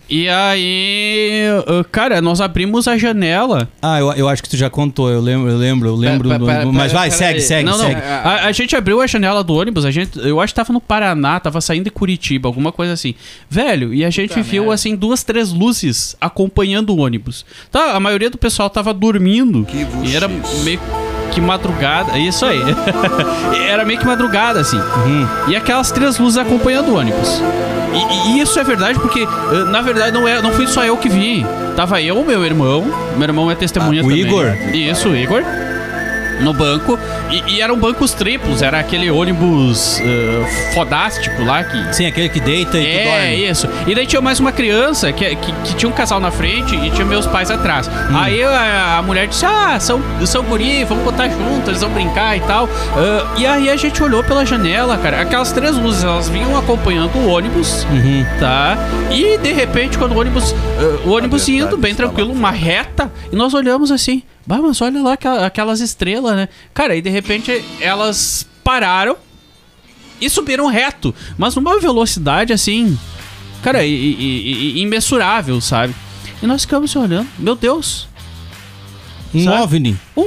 E aí. Cara, nós abrimos a janela. Ah, eu, eu acho que tu já contou. Eu lembro, eu lembro, eu lembro. Pera, do- pera, do- mas pera, vai, segue, aí. segue, não, não. segue. A, a gente abriu a janela do ônibus, a gente, eu acho que tava no Paraná, tava saindo de Curitiba, alguma coisa assim. Velho, e a gente viu assim duas, três luzes acompanhando o ônibus. Tá, a maioria do pessoal tava dormindo. e era meio que madrugada, isso aí. [LAUGHS] era meio que madrugada assim. Uhum. E aquelas três luzes acompanhando o ônibus. E, e isso é verdade porque, eh, na verdade, não, é, não fui só eu que vi. Tava eu, meu irmão. Meu irmão é testemunha Ah, o também. Igor? Isso, o Igor. No banco. E, e eram bancos triplos. Era aquele ônibus eh, fodástico lá que. Sim, aquele que deita e É, dorme. isso. E daí tinha mais uma criança que, que, que tinha um casal na frente e tinha meus pais atrás. Hum. Aí a, a mulher disse: Ah, são, são guri, vamos botar juntos, eles vão brincar e tal. Ah, e aí a gente olhou pela janela, cara. Aquelas três luzes, elas vinham acompanhando o ônibus, Uhum. tá? E de repente, quando o ônibus. ah, o ônibus indo bem tranquilo, uma reta, e nós olhamos assim. Bah, mas olha lá aquela- aquelas estrelas, né? Cara, e de repente elas pararam e subiram reto, mas numa velocidade assim, cara, imensurável, sabe? E nós ficamos olhando, meu Deus, Um Sabe? OVNI. um,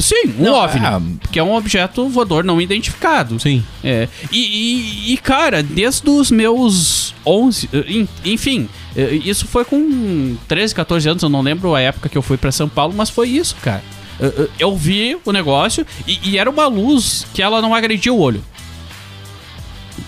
sim, um Não, OVNI, ah, que é um objeto voador não identificado. Sim. É, e, e- e, cara, desde os meus 11, eh, en- enfim, eh, isso foi com 13, 14 anos, eu não lembro a época que eu fui pra São Paulo, mas foi isso, cara. Eh, Eu vi o negócio e, e era uma luz que ela não agredia o olho.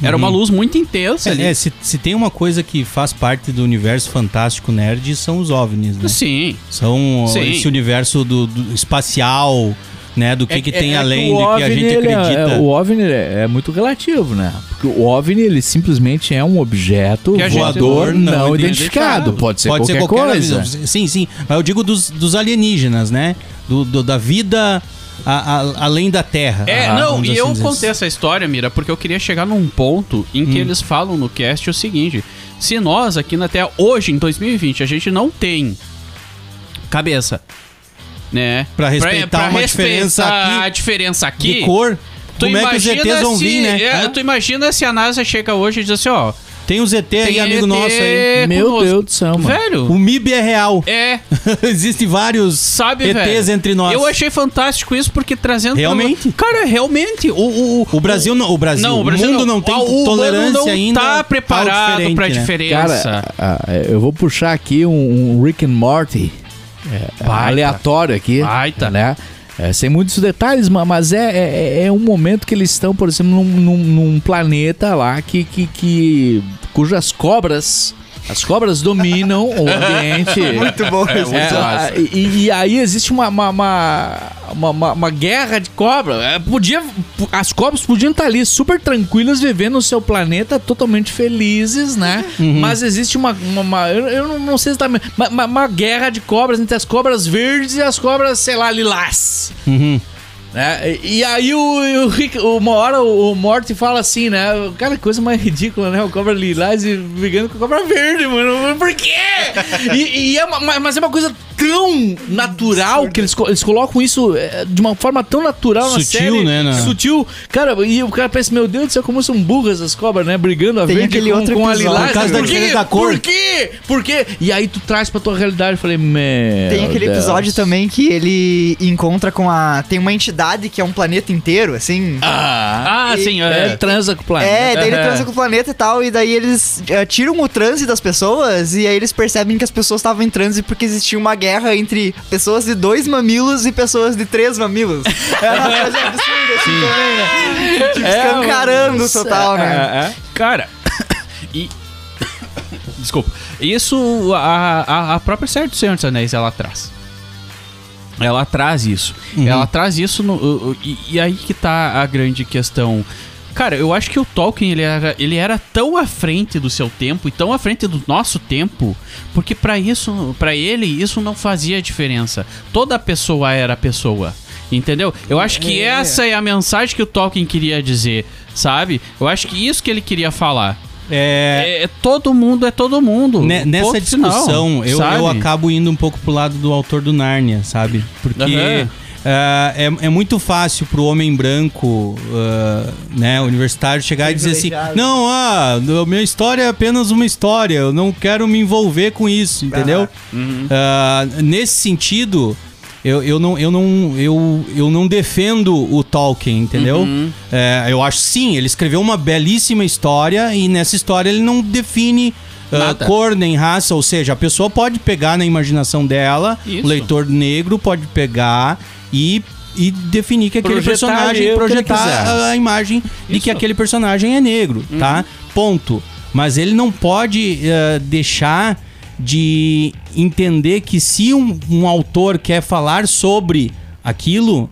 Era uma luz muito intensa ali. É, é, se, se tem uma coisa que faz parte do universo fantástico nerd, são os OVNIs, né? Sim. São Sim. esse universo do, do espacial, né? Do que, que tem é além o do que a gente é- acredita. é- o OVNI é, é muito relativo, né? Porque o OVNI, ele simplesmente é um objeto voador não não, identificado. identificado. Pode ser qualquer, coisa. Sim, sim. Mas eu digo dos, dos alienígenas, né? Do, do- da vida a- a- além da Terra. É, Ah, não, e assim eu contei essa história, Mira, porque eu queria chegar num ponto em Hum. que eles falam no cast o seguinte: se nós aqui na Terra, hoje, em 2020, a gente não tem cabeça, né? Pra respeitar uma diferença aqui a diferença aqui. De cor. Tu Como é que os ETs vão se- vir, né? é, tu imagina se a NASA chega hoje e diz assim, ó. Tem ET aí, tem amigo ET nosso aí. Meu conosco. Deus do céu, mano. Velho, O MIB é real. é, [LAUGHS] Existem vários sabe, ETs velho? entre nós. Eu achei fantástico isso porque trazendo. Realmente? Cara, realmente. O, o, O Brasil não, o Brasil, Não, o Brasil mundo não, tem o humano tolerância não ainda. tá preparado diferente, pra né? diferença. Cara, eu vou puxar aqui um, um Rick and Morty é, Baita. aleatório aqui. Baita. Né? É, sem muitos detalhes, ma- mas é, é, é um momento que eles estão, por exemplo, num, num- num planeta lá que, que, que- cujas cobras. As cobras dominam o ambiente. [LAUGHS] Muito bom É, episódio. e, e aí existe uma, uma, uma, uma, uma- guerra de cobra. É, podia, as cobras podiam estar ali super tranquilas, vivendo no seu planeta, totalmente felizes, né? Mas existe uma. uma- eu, eu não- sei se tá. Uma- uma guerra de cobras entre as cobras verdes e as cobras, sei lá, lilás. Uhum. Né? E, e aí o, o Rick, uma hora o, o Morty fala assim, né? Cara, coisa mais ridícula, né? O cobra lilás brigando com a cobra verde, mano. Por quê? E, e é uma, mas é uma coisa tão natural que eles, eles colocam isso é, de uma forma tão natural na Sutil, série. né, na- Sutil. Cara, e o cara pensa, meu Deus do céu, como são burras as cobras, né? Brigando a Tem verde aquele com, outro com a lilás. Por causa da Por quê? diferença da cor. Por quê? Por quê? E aí tu traz pra tua realidade. Eu falei, meu Tem aquele Deus. episódio também que ele encontra com a. Tem uma entidade que é um planeta inteiro, assim. Ah, Ah, sim, é, é. transa com o planeta. É, daí ele Aham. transa com o planeta e tal, e daí eles eh, tiram o transe das pessoas, e aí eles percebem que as pessoas estavam em transe porque existia uma guerra entre pessoas de dois mamilos e pessoas de três mamilos. [LAUGHS] É uma coisa absurda assim também, né? Tipo, escancarando nossa, total, né? é, é. Cara, e. [COUGHS] Desculpa. Isso a, a, a própria série do Senhor dos Anéis ela traz. Ela traz isso. Ela traz isso no, o- o- e, e aí que tá a grande questão. Cara, eu acho que o Tolkien ele era, ele era tão à frente do seu tempo e tão à frente do nosso tempo, porque pra isso, para ele isso não fazia diferença. Toda pessoa era pessoa. Entendeu? Eu acho que essa é a mensagem que o Tolkien queria dizer, sabe? Eu acho que isso que ele queria falar. É, É, é todo mundo é todo mundo. Ne- nessa Ponto final, discussão, eu, sabe? eu acabo indo um pouco pro lado do autor do Nárnia, sabe? Porque Aham. Ah, é, é muito fácil pro homem branco, ah, né, universitário, chegar e dizer assim: não, ah, a minha história é apenas uma história, eu não quero me envolver com isso, entendeu? Ah, nesse sentido. Eu, eu, não, eu, não, eu, eu não defendo o Tolkien, entendeu? Uhum. É, eu acho sim, ele escreveu uma belíssima história e nessa história ele não define ah, cor nem raça, ou seja, a pessoa pode pegar na imaginação dela, Isso. o leitor negro pode pegar e, e definir que aquele Projetar personagem, projetar a, imagem de que aquele personagem é negro, tá? Ponto. Mas ele não pode eh, deixar de entender que se um, um autor quer falar sobre aquilo,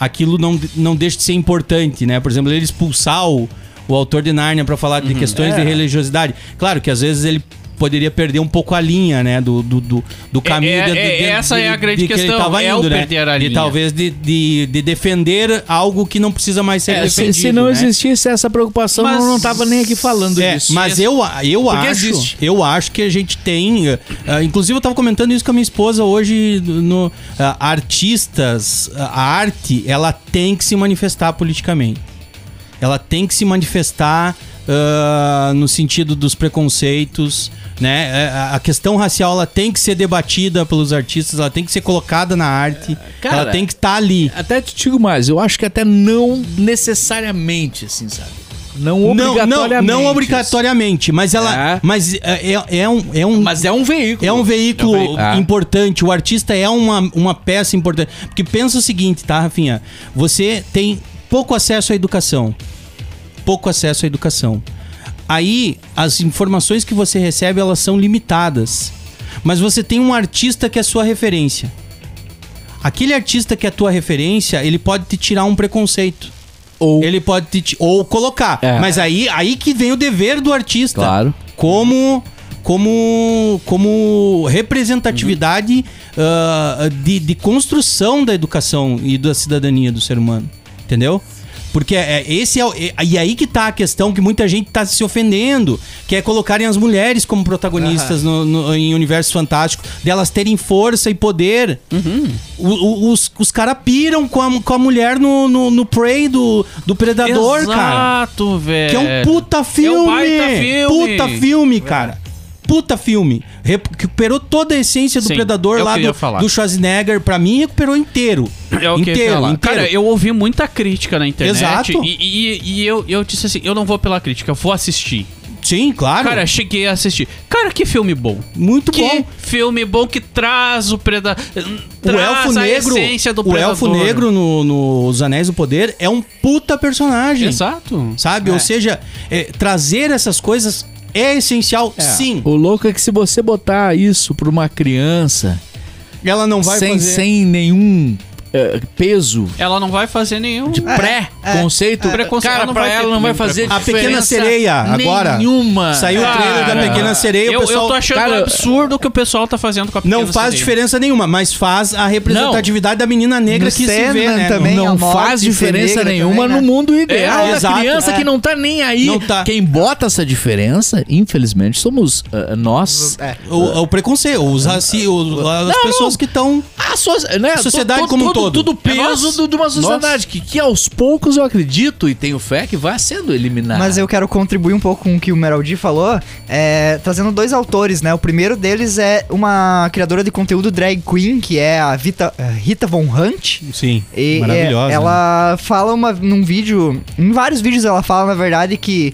aquilo não, não deixa de ser importante, né? Por exemplo, ele expulsar o, o autor de Nárnia para falar de questões de religiosidade. Claro que às vezes ele poderia perder um pouco a linha, né? Do, do, do, do caminho é- de- de- é- de- essa de- é a grande de que ele questão, tava é o indo, né? perder a linha. talvez de, de, de defender algo que não precisa mais ser É, defendido. se não né? existisse essa preocupação, Mas- eu não tava nem aqui falando É, disso. mas eu, eu Porque acho, existe. eu acho que a gente tem, uh, uh, inclusive eu tava comentando isso com a minha esposa hoje no uh, artistas, uh, a arte, ela tem que se manifestar politicamente. Ela tem que se manifestar uh, no sentido dos preconceitos, né? É, A- questão racial ela tem que ser debatida pelos artistas, ela tem que ser colocada na arte, cara, ela tem que estar ali. Até te digo mais, eu acho que até não necessariamente, assim, sabe? Não Não, não, obrigatoriamente. não obrigatoriamente, mas ela, É. mas é, é, é um, é um Mas é um veículo. É um veículo É um veículo. Ah. importante, o artista é uma, uma peça importante. Porque pensa o seguinte, tá, Rafinha? Você tem pouco acesso à educação. Pouco acesso à educação. Aí, as informações que você recebe, elas são limitadas. Mas você tem um artista que é sua referência. Aquele artista que é tua referência, ele pode te tirar um preconceito. Ou Ele pode te ou colocar. É. Mas aí, aí que vem o dever do artista. Claro. Como como como representatividade ah, de, de construção da educação e da cidadania do ser humano. Entendeu? Porque é, esse é, o- é- e aí que tá a questão que muita gente tá se ofendendo, que é colocarem as mulheres como protagonistas no, no- em universo fantástico, delas terem força e poder. O- o- os os caras piram com a, com a mulher no, no, no Prey do, do Predador, cara. Exato, velho. Que é um puta filme. É um baita filme. Puta filme, cara. Puta filme. Recuperou toda a essência do Sim, Predador é lá do, falar. do Schwarzenegger. Pra mim, recuperou inteiro. É o que inteiro, inteiro. Cara, eu ouvi muita crítica na internet. Exato. E, e- e eu, eu disse assim: eu não vou pela crítica, eu vou assistir. Sim, claro. Cara, cheguei a assistir. Cara, que filme bom. muito que bom. filme bom que traz o predador. O Traz elfo a negro, essência do o predador. elfo negro no, no Os Anéis do Poder é um puta personagem. Exato. Sabe? Ou seja, é, trazer essas coisas é essencial, sim. O louco é que se você botar isso pra uma criança Ela não vai sem, fazer. sem nenhum eh, peso, Ela não vai fazer nenhum. de pré-conceito, Preconceito, cara, ela não pra ela não vai fazer A Pequena Sereia, agora. Nenhuma. Saiu o trailer da Cara. Pequena Sereia, Eu, o pessoal eu tô achando cara, absurdo o que o pessoal tá fazendo com a Pequena não faz Sereia. diferença nenhuma, mas faz a representatividade da menina negra No que se vê, né? também. não faz diferença nenhuma também, né? no mundo ideal É, da exato, criança é. que não tá nem aí. Não tá. Quem bota essa diferença, infelizmente, somos ah, nós. É. O, o preconceito, os raci, o- as Não, pessoas não. que estão. A, so- né, sociedade como um todo, todo. Tudo É peso do- de uma sociedade que, que aos poucos eu acredito e tenho fé que vai sendo eliminada. Mas eu quero contribuir um pouco com o que o Meraldi falou, é, trazendo dois autores, né? O primeiro deles é uma criadora de conteúdo drag queen, que é a Vita, eh, Rita Von Hunt. Sim, E maravilhosa. é, né? ela fala uma, num vídeo, em vários vídeos ela fala, na verdade, que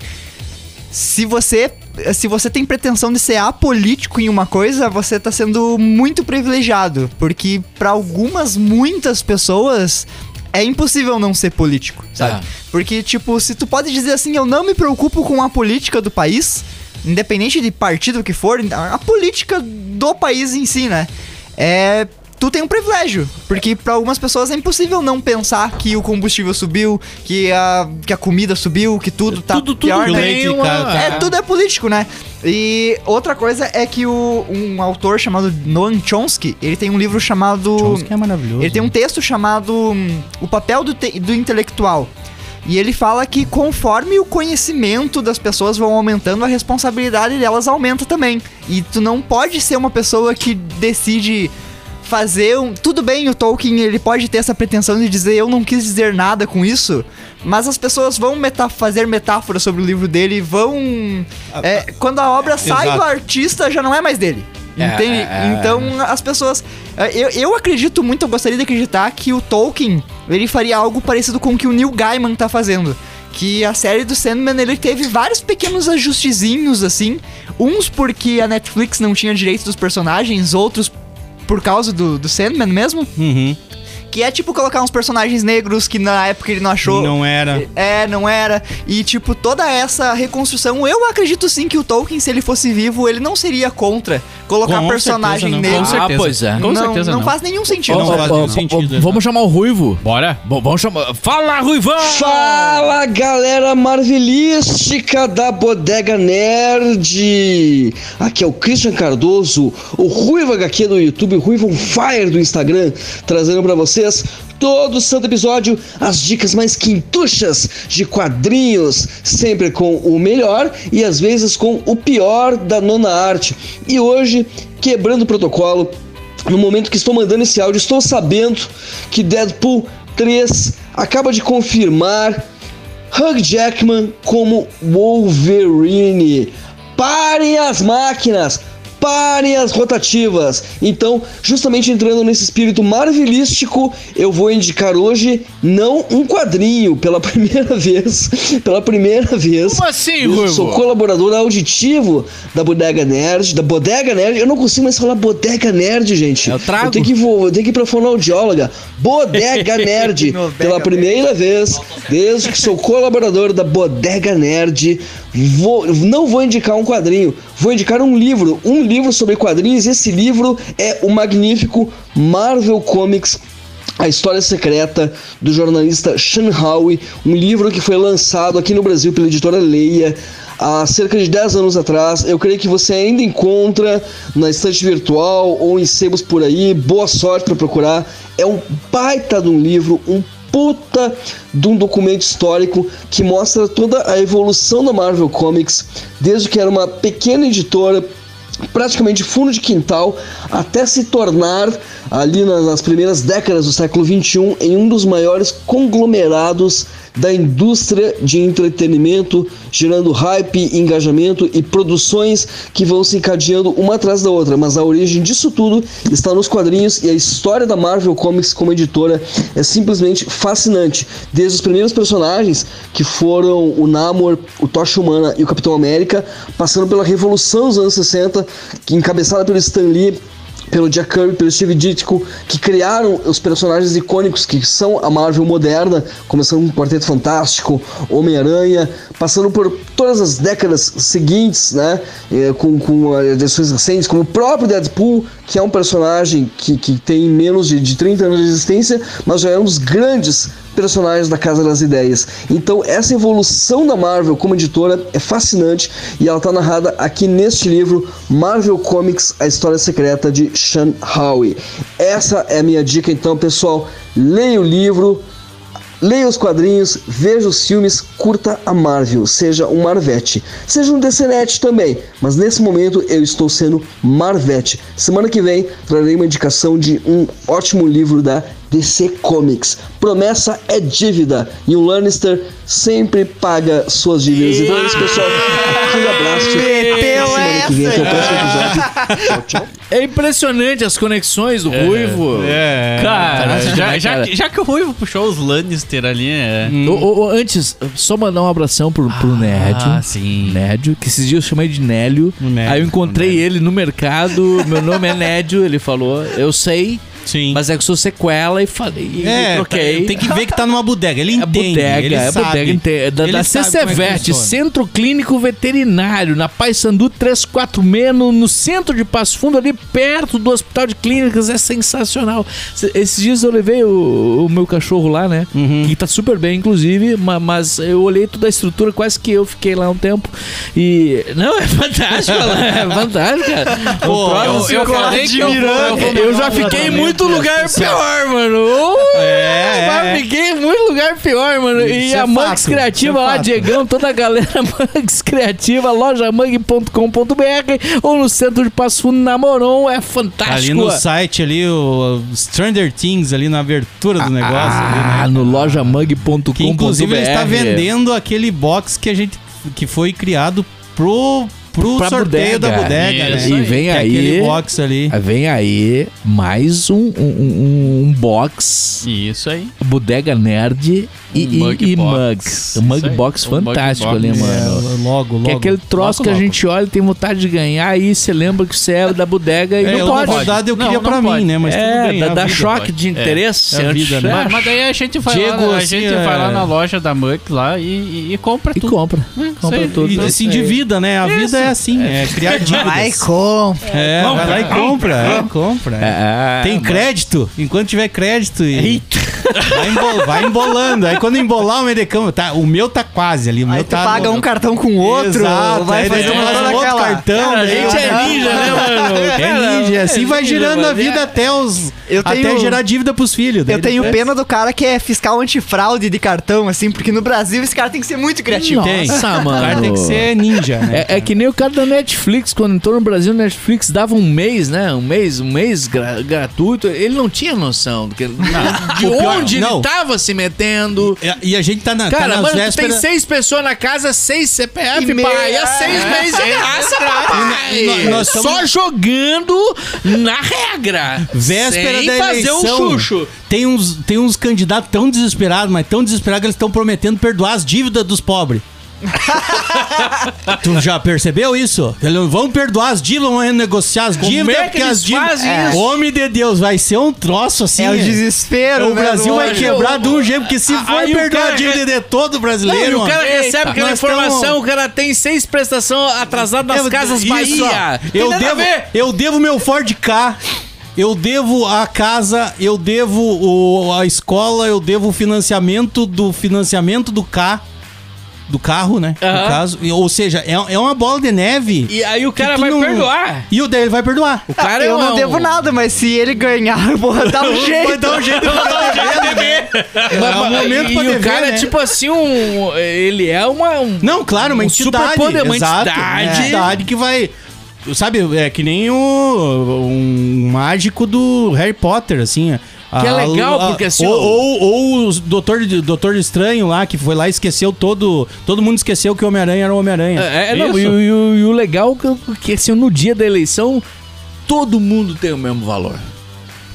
se você se você tem pretensão de ser apolítico em uma coisa, você tá sendo muito privilegiado, porque para algumas muitas pessoas é impossível não ser político, sabe? Ah. Porque tipo, se tu pode dizer assim, eu não me preocupo com a política do país, independente de partido que for, a a política do país em si, né? É tu tem um privilégio, porque para algumas pessoas é impossível não pensar que o combustível subiu, que a, que a comida subiu, que tudo tá tudo, tudo pior, Que o né? leite, uma- cara, É, tudo é político, né? E outra coisa é que o, um autor chamado Noam Chomsky, ele tem um livro chamado... Chomsky é maravilhoso. Ele tem um texto chamado hum, O Papel do, Te- do Intelectual. E ele fala que conforme o conhecimento das pessoas vão aumentando, a responsabilidade delas aumenta também. E tu não pode ser uma pessoa que decide fazer um. Tudo bem, o Tolkien ele pode ter essa pretensão de dizer eu não quis dizer nada com isso, mas as pessoas vão meta fazer metáforas sobre o livro dele e vão. é, quando a obra sai Exato. do artista, já não é mais dele. É, Entende? é, é. Então as pessoas. é, Eu, eu acredito muito, eu gostaria de acreditar que o Tolkien ele faria algo parecido com o que o Neil Gaiman tá fazendo. Que a série do Sandman ele teve vários pequenos ajustezinhos assim. Uns porque a Netflix não tinha direito dos personagens, outros por causa do, do Sandman mesmo. Uhum. Que é tipo colocar uns personagens negros que na época ele não achou. Não era. É, não era. E, tipo, toda essa reconstrução, eu acredito sim que o Tolkien, se ele fosse vivo, ele não seria contra colocar Com personagem não. negro. Com certeza. Ah, pois é. Com não, certeza não não. faz nenhum sentido. Não Ó, faz nenhum sentido, Vamos chamar o Ruivo. Bora? Bom, vamos chamar. Fala, Ruivão! Fala galera marvelística da Bodega Nerd! Aqui é o Christian Cardoso, o Ruivo HQ do YouTube, o Ruivo Fire do Instagram, trazendo pra vocês todo santo episódio as dicas mais quintuchas de quadrinhos, sempre com o melhor e às vezes com o pior da nona arte. E hoje, quebrando o protocolo, no momento que estou mandando esse áudio, estou sabendo que Deadpool 3 acaba de confirmar Hugh Jackman como Wolverine. Parem as máquinas! Parem as rotativas! Então, justamente entrando nesse espírito marvelístico, eu vou indicar hoje não um quadrinho pela [LAUGHS] primeira vez. Pela primeira vez. Como assim, Eu Ruivo? sou colaborador auditivo da Bodega Nerd, da Bodega Nerd. Eu não consigo mais falar Bodega Nerd, gente. Eu trago. Eu tenho que, vou, eu tenho que ir pra fonoaudióloga. Bodega [LAUGHS] Nerd. Pela primeira vez, desde que sou colaborador da Bodega Nerd, vou, não vou indicar um quadrinho, vou indicar um livro. Um livro sobre quadrinhos. Esse livro é o magnífico Marvel Comics a História Secreta do jornalista Sean Howe, um livro que foi lançado aqui no Brasil pela editora Leia há cerca de 10 anos atrás. Eu creio que você ainda encontra na estante virtual ou em sebos por aí. Boa sorte para procurar. É um baita de um livro, um puta de um documento histórico que mostra toda a evolução da Marvel Comics, desde que era uma pequena editora praticamente fundo de quintal até se tornar ali nas, primeiras décadas do século XXI em um dos maiores conglomerados da indústria de entretenimento, gerando hype, engajamento e produções que vão se encadeando uma atrás da outra. Mas a origem disso tudo está nos quadrinhos e a história da Marvel Comics como editora é simplesmente fascinante. Desde os primeiros personagens, que foram o Namor, o Tocha Humana e o Capitão América, passando pela Revolução dos anos 60, que encabeçada pelo Stan Lee, pelo Jack Kirby, pelo Steve Ditko, que criaram os personagens icônicos que são a Marvel moderna, começando com o Quarteto Fantástico, Homem-Aranha, passando por todas as décadas seguintes, né, eh, com, com edições recentes, como o próprio Deadpool, que é um personagem que, que tem menos de, de 30 anos de existência, mas já é um dos grandes personagens da Casa das Ideias. Então, essa evolução da Marvel como editora é fascinante e ela está narrada aqui neste livro, Marvel Comics: A História Secreta de Sean Howe. Essa é a minha dica, então, pessoal. Leia o livro, Leia os quadrinhos, veja os filmes, curta a Marvel, seja um Marvete. Seja um DCNet também, mas nesse momento eu estou sendo Marvete. Semana que vem trarei uma indicação de um ótimo livro da DC Comics. Promessa é dívida e o Lannister sempre paga suas dívidas. Então é isso, pessoal. Aquele abraço. Meteu Semana que vem, até o próximo episódio. [LAUGHS] Tchau, tchau. É impressionante as conexões do Ruivo. É. Cara, já, já, já que o Ruivo puxou os Lannister ali, é. Ô, ô, ô, antes, só mandar um abração pro, pro Nédio. Ah, sim. Nédio, que esses dias eu chamei de Nélio. O Nédio, Aí eu encontrei o ele no mercado. Meu nome é Nédio, ele falou. Eu sei, Sim. mas é que sou sequela e falei. é, e troquei. tem que ver que tá numa bodega. Ele É entende. bodega, ele é sabe. bodega. é Da, Ele da é CCVET, funciona. Centro Clínico Veterinário, na Paysandu 346, no, no centro de Passo Fundo, ali perto do Hospital de Clínicas. É sensacional. C- Esses dias eu levei o, o meu cachorro lá, né? Uhum. Que tá super bem, inclusive, ma- mas eu olhei toda a estrutura, quase que eu fiquei lá um tempo. E. Não, é fantástico, [LAUGHS] é fantástico, cara. Pô, eu- eu cara, falei que eu eu eu já fiquei em muito lugar pior, mano. Uh, É, é. fiquei muito lugar pior, mano. e é a Manx fato, Criativa é lá, fato. Diegão, toda a galera [LAUGHS] Manx Criativa, lojamang.com.br ou no centro de Passo Fundo na Moron, é fantástico. Ali no site ali, o Stranger Things, ali na abertura do negócio. ah, ali, né? no lojamang.com.br. Inclusive ele está vendendo aquele box que a gente que foi criado pro, pro Pra sorteio bodega. da bodega, Isso né? E vem Que é aí. aquele box ali. Vem aí mais um, um, um- um box Isso aí. Bodega Nerd e, Um e- mug e mugs. Um mug box um mug fantástico box. ali, É, mano. É, logo, logo. Que é aquele troço Logo, que a gente olha e tem vontade de ganhar, aí você lembra que você é da bodega e É, não eu, pode. na verdade, eu Não, queria não pra pode. mim, né? Mas é, tudo bem. dá, é dá choque pode. de interesse. É a antes, vida, né? Mas, mas daí a gente vai Diego, lá, a assim, gente é- vai lá na loja da Mug lá e, e- e compra E tudo. compra. Compra aí. tudo. E se endivida, né? A vida é assim, é criar dívidas. Vai, compra. É, vai lá e compra, é, compra. É, Tem mas- crédito? Enquanto tiver crédito, e vai, embol- vai embolando. Aí quando embolar o medicamento, tá, o meu tá quase ali. O meu Aí tu tá paga no- um cartão com o outro, Exato, vai fazer uma um outro aquela... cartão. Cara, a gente é ninja, né, mano? [LAUGHS] É ninja, assim é vai girando a mano. vida É- até os. Eu até tenho- gerar dívida pros filhos. Eu tenho depois- pena do cara que é fiscal antifraude de cartão, assim, porque no Brasil esse cara tem que ser muito criativo. Tem. Nossa, O mano. cara tem que ser ninja, né? É, é que nem o cara da Netflix, quando entrou no Brasil, Netflix dava um mês, né? Um mês, um mês gra- gratuito. Ele não tinha noção do que, de pior- onde não. ele tava se metendo. E a gente tá na, tá Cara, nas mano, tu tem seis pessoas na casa, seis CPF, E meia- pai. É seis meses de graça, papai. nós- nós Só estamos- jogando na regra. Véspera sem da fazer eleição. um chucho. Tem uns, tem uns candidatos tão desesperados, mas tão desesperados que eles estão prometendo perdoar as dívidas dos pobres. [LAUGHS] tu já percebeu isso? Eles vão perdoar as dívidas, vão renegociar as dívidas. é que porque eles as dívidas. fazem É. isso? Homem de Deus, vai ser um troço assim. É o desespero, O né, Brasil vai quebrar de um jeito, porque se for Aí o perdoar cara a dívida de todo brasileiro. Não, o cara mano, recebe aquela informação, tamo- o cara tem seis prestações atrasadas nas Eu- casas isso, Bahia. Eu a devo, ver. eu devo meu Ford K. Eu devo a casa, eu devo o, a escola, eu devo o financiamento do financiamento do K. Do carro, né? No caso. E- Ou seja, é, é uma bola de neve. E aí o cara vai não- perdoar. E o daí ele vai perdoar. O cara eu é não um- devo nada, mas se ele ganhar, eu vou dar um [LAUGHS] jeito. Vai dar um jeito de pagar Mas- É um momento e pra o dever, cara é né? tipo assim, um. Ele é uma. Um, Não, claro, uma Um entidade. superpoder, uma exato, entidade. Uma entidade que vai. Sabe, é que nem o, um mágico do Harry Potter, assim. Que é legal, porque assim, Ou, ou, ou o Doutor, Doutor Estranho lá, que foi lá e esqueceu todo. Todo mundo esqueceu que o Homem-Aranha era o Homem-Aranha. É, é, não, e, o- e e o legal é que, que assim, no dia da eleição, todo mundo tem o mesmo valor.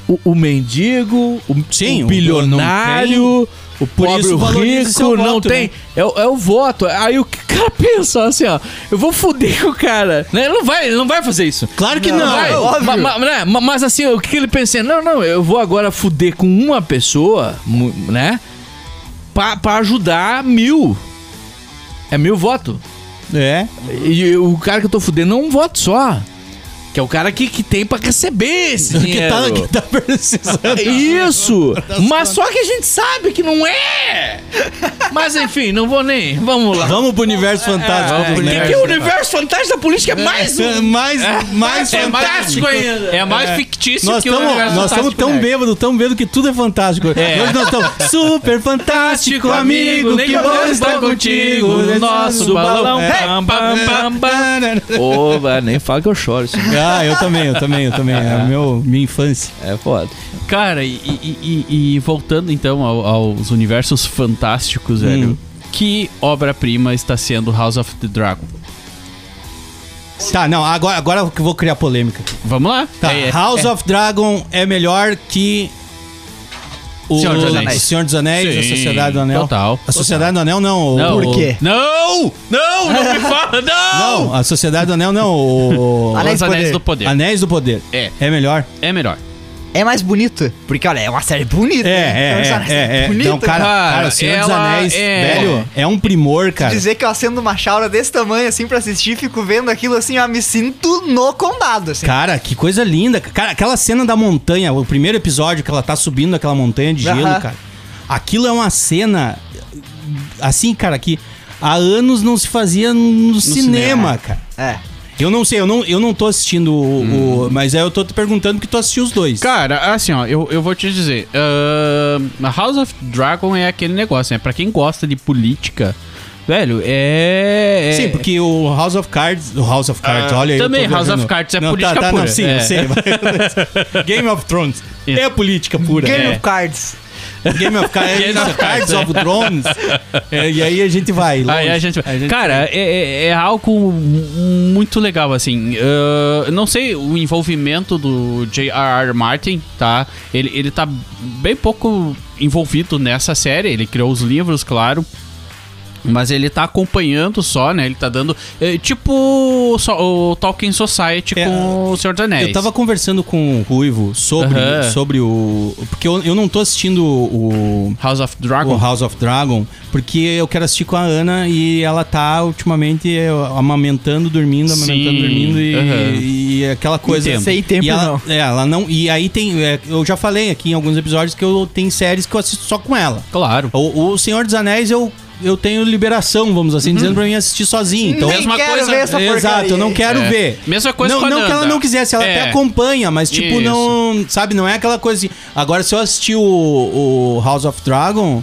O, o mendigo, o, Sim, o bilionário, o pobre, o rico, não voto, tem. né? É, o- é o voto. Aí o cara pensa assim, ó, eu vou foder com o cara. Né? Ele não vai, ele não vai fazer isso. Claro que não. vai. óbvio. Ma- ma- né? Ma- Mas assim, o que ele pensa? Não, não, eu vou agora fuder com uma pessoa, né? Pra, pra ajudar mil. É mil votos. É. E o cara que eu tô fudendo é um voto só. Que é o cara que, que tem pra receber esse [LAUGHS] Que dinheiro. tá, que tá precisando. Isso! Mas só que a gente sabe que não é! Mas enfim, não vou nem. Vamos lá. Vamos pro universo fantástico. É, dos que, que o universo fantástico da política é mais um. [LAUGHS] mais, mais É mais- fantástico. ainda. É mais fictício Nós que o estamos universo nós estamos fantástico, tão bêbados, tão bêbados que tudo é fantástico. Hoje nós estamos super fantástico, amigo. Que bom estar contigo. no nosso balão. É. Vai, [LAUGHS] nem fala que eu choro. Isso Ah, eu também, eu também, eu também. É meu, minha infância. é foda. Cara, e, e- e- voltando então ao- aos universos fantásticos, velho. Que obra-prima está sendo House of the Dragon? Tá, não, agora, agora que eu vou criar polêmica. Vamos lá. Tá, É- é- House of Dragon é melhor que o Senhor dos Anéis. Senhor dos Anéis, Sim, a Sociedade do Anel. total, A Sociedade do Anel não. o- Não, Por quê? Não! Não, não me [LAUGHS] fala, não! Não, a Sociedade do Anel não. O... Anéis Os Anéis do Poder. Anéis do Poder. É. É melhor. É melhor. É mais bonito. Porque, olha, é uma série bonita. É, né? é, Então, é, é, série é. bonita. Não, cara, Cara, cara, o Senhor dos Anéis, é- velho, é um primor, cara. Dizer que eu acendo uma chaura desse tamanho, assim, pra assistir, fico vendo aquilo assim, ó, me sinto no condado, assim. Cara, que coisa linda. Cara, aquela cena da montanha, o primeiro episódio que ela tá subindo aquela montanha de gelo, Aham. cara. Aquilo é uma cena assim, cara, que há anos não se fazia no, cinema, cinema. cara. É. Eu não sei, eu não, eu não tô assistindo o, o- Mas aí eu tô te perguntando que tu assistiu os dois. Cara, assim, ó, eu, eu vou te dizer. a House of Dragon é aquele negócio, né? Pra quem gosta de política, velho, é. é- Sim, porque o House of Cards. O House of Cards, Ah, olha aí. também, House of Cards é Não, política tá, tá, pura. Não, sim, É. eu sei. [LAUGHS] [LAUGHS] Game of Thrones. Isso. É política pura. Game É. of Cards. Game of Cards, Game of Cards of Thrones. É, e aí a gente vai. Aí a gente, cara, é, é- é algo muito legal, assim. Ah, não sei o envolvimento do J.R.R. Martin, tá? Ele, ele tá bem pouco envolvido nessa série. Ele criou os livros, claro. Mas ele tá acompanhando só, né? Ele tá dando. é, tipo só- o Tolkien Society É, com o Senhor dos Anéis. Eu tava conversando com o Ruivo sobre, Aham. sobre o. Porque eu, eu não tô assistindo o, House of o Dragon. House of Dragon, porque eu quero assistir com a Ana e ela tá ultimamente é, amamentando, dormindo, amamentando, Sim, dormindo e, aham. e aquela coisa. Entendo. Sem tempo, e ela, não. É, ela não. E aí tem. é, eu já falei aqui em alguns episódios que eu tenho séries que eu assisto só com ela. Claro. O, o Senhor dos Anéis eu. Eu tenho liberação, vamos assim, dizendo pra mim assistir sozinho. Então, Nem mesma quero coisa- ver essa Exato, eu não quero É. ver. Mesma coisa não, com a não que ela não quisesse, ela É. até acompanha, mas tipo, Isso. não. Sabe, não é aquela coisa assim. Agora, se eu assistir o, o House of Dragon,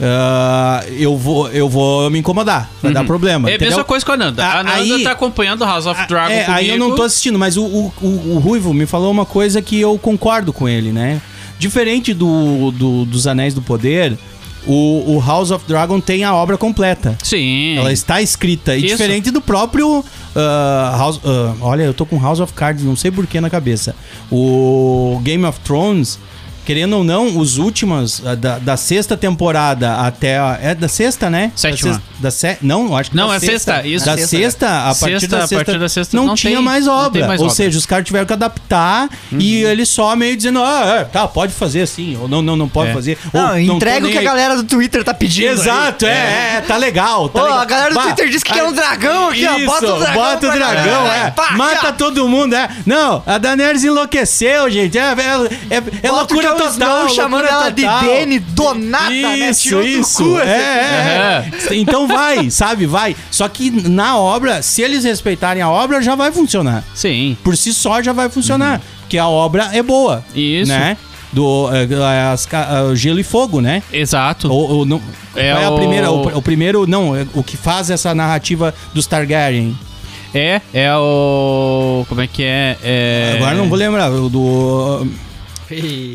ah, eu, vou, eu vou me incomodar. Vai dar problema. É a mesma coisa com a Nanda. Ah, a Nanda aí- tá acompanhando House of Dragon É, aí eu não tô assistindo, mas o, o, o, o Ruivo me falou uma coisa que eu concordo com ele, né? Diferente do, do- dos Anéis do Poder, o, o House of Dragon tem a obra completa. Sim. Ela está escrita. E Isso. diferente do próprio ah, House. ah, olha, eu tô com House of Cards, não sei porquê na cabeça. O Game of Thrones. Querendo ou não, os últimos, ah, da, da sexta temporada até. a- é da sexta, né? Sétima. Da sexta, da se- não, acho que Não, da é sexta, isso. Da Sexta, sexta, a partir Sexta, da a sexta, partir da sexta não, não tinha tem- mais não obra. mais ou obra. seja, os caras tiveram que adaptar e eles só meio dizendo, ah, é, tá, pode fazer assim, ou não, não, não pode É. fazer. ou Não, tô entrega o nem que a galera do Twitter tá pedindo. Exato, é, é, tá legal. Tá Ô, legal. a galera do Bah, Twitter disse que quer um dragão aqui, ó. Bota Isso, o dragão. Bota o dragão, é. Pá, Mata todo mundo, é. Não, a Daenerys enlouqueceu, gente. É, é, é, é loucura o total. Snow chamando ela de. Dany do nada, né? Isso, do isso. cu, é, assim. é, é. Então vai, sabe? Vai. Só que na obra, se eles respeitarem a obra, já vai funcionar. Sim. Por si só já vai funcionar. Porque a obra é boa. Isso. Né? Do é, as o Gelo e Fogo, né? Exato. Ou, ou não, É qual é a o- primeira? O, o primeiro, não, é o que faz essa narrativa dos Targaryen. É, é o. Como é que é? é... Agora não vou lembrar. o Do.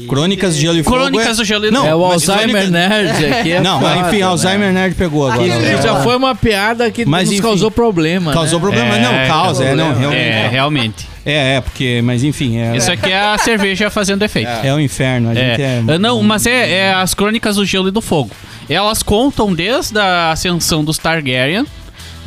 Crônicas de Gelo e Fogo. Crônicas do Gelo e Não, é o mas Alzheimer Crônica- Nerd aqui. É Não, mas foda, enfim, né? Alzheimer Nerd pegou agora. Isso já foi uma piada que Mas, nos enfim, causou problema. Causou né? problema. É, não, causa, é, não, realmente. É, realmente. É, é, porque, mas enfim, é, Isso aqui é a cerveja fazendo efeito. é o inferno. A gente É. é. Não, mas é, é as crônicas do gelo e do fogo. Elas contam desde a ascensão dos Targaryen,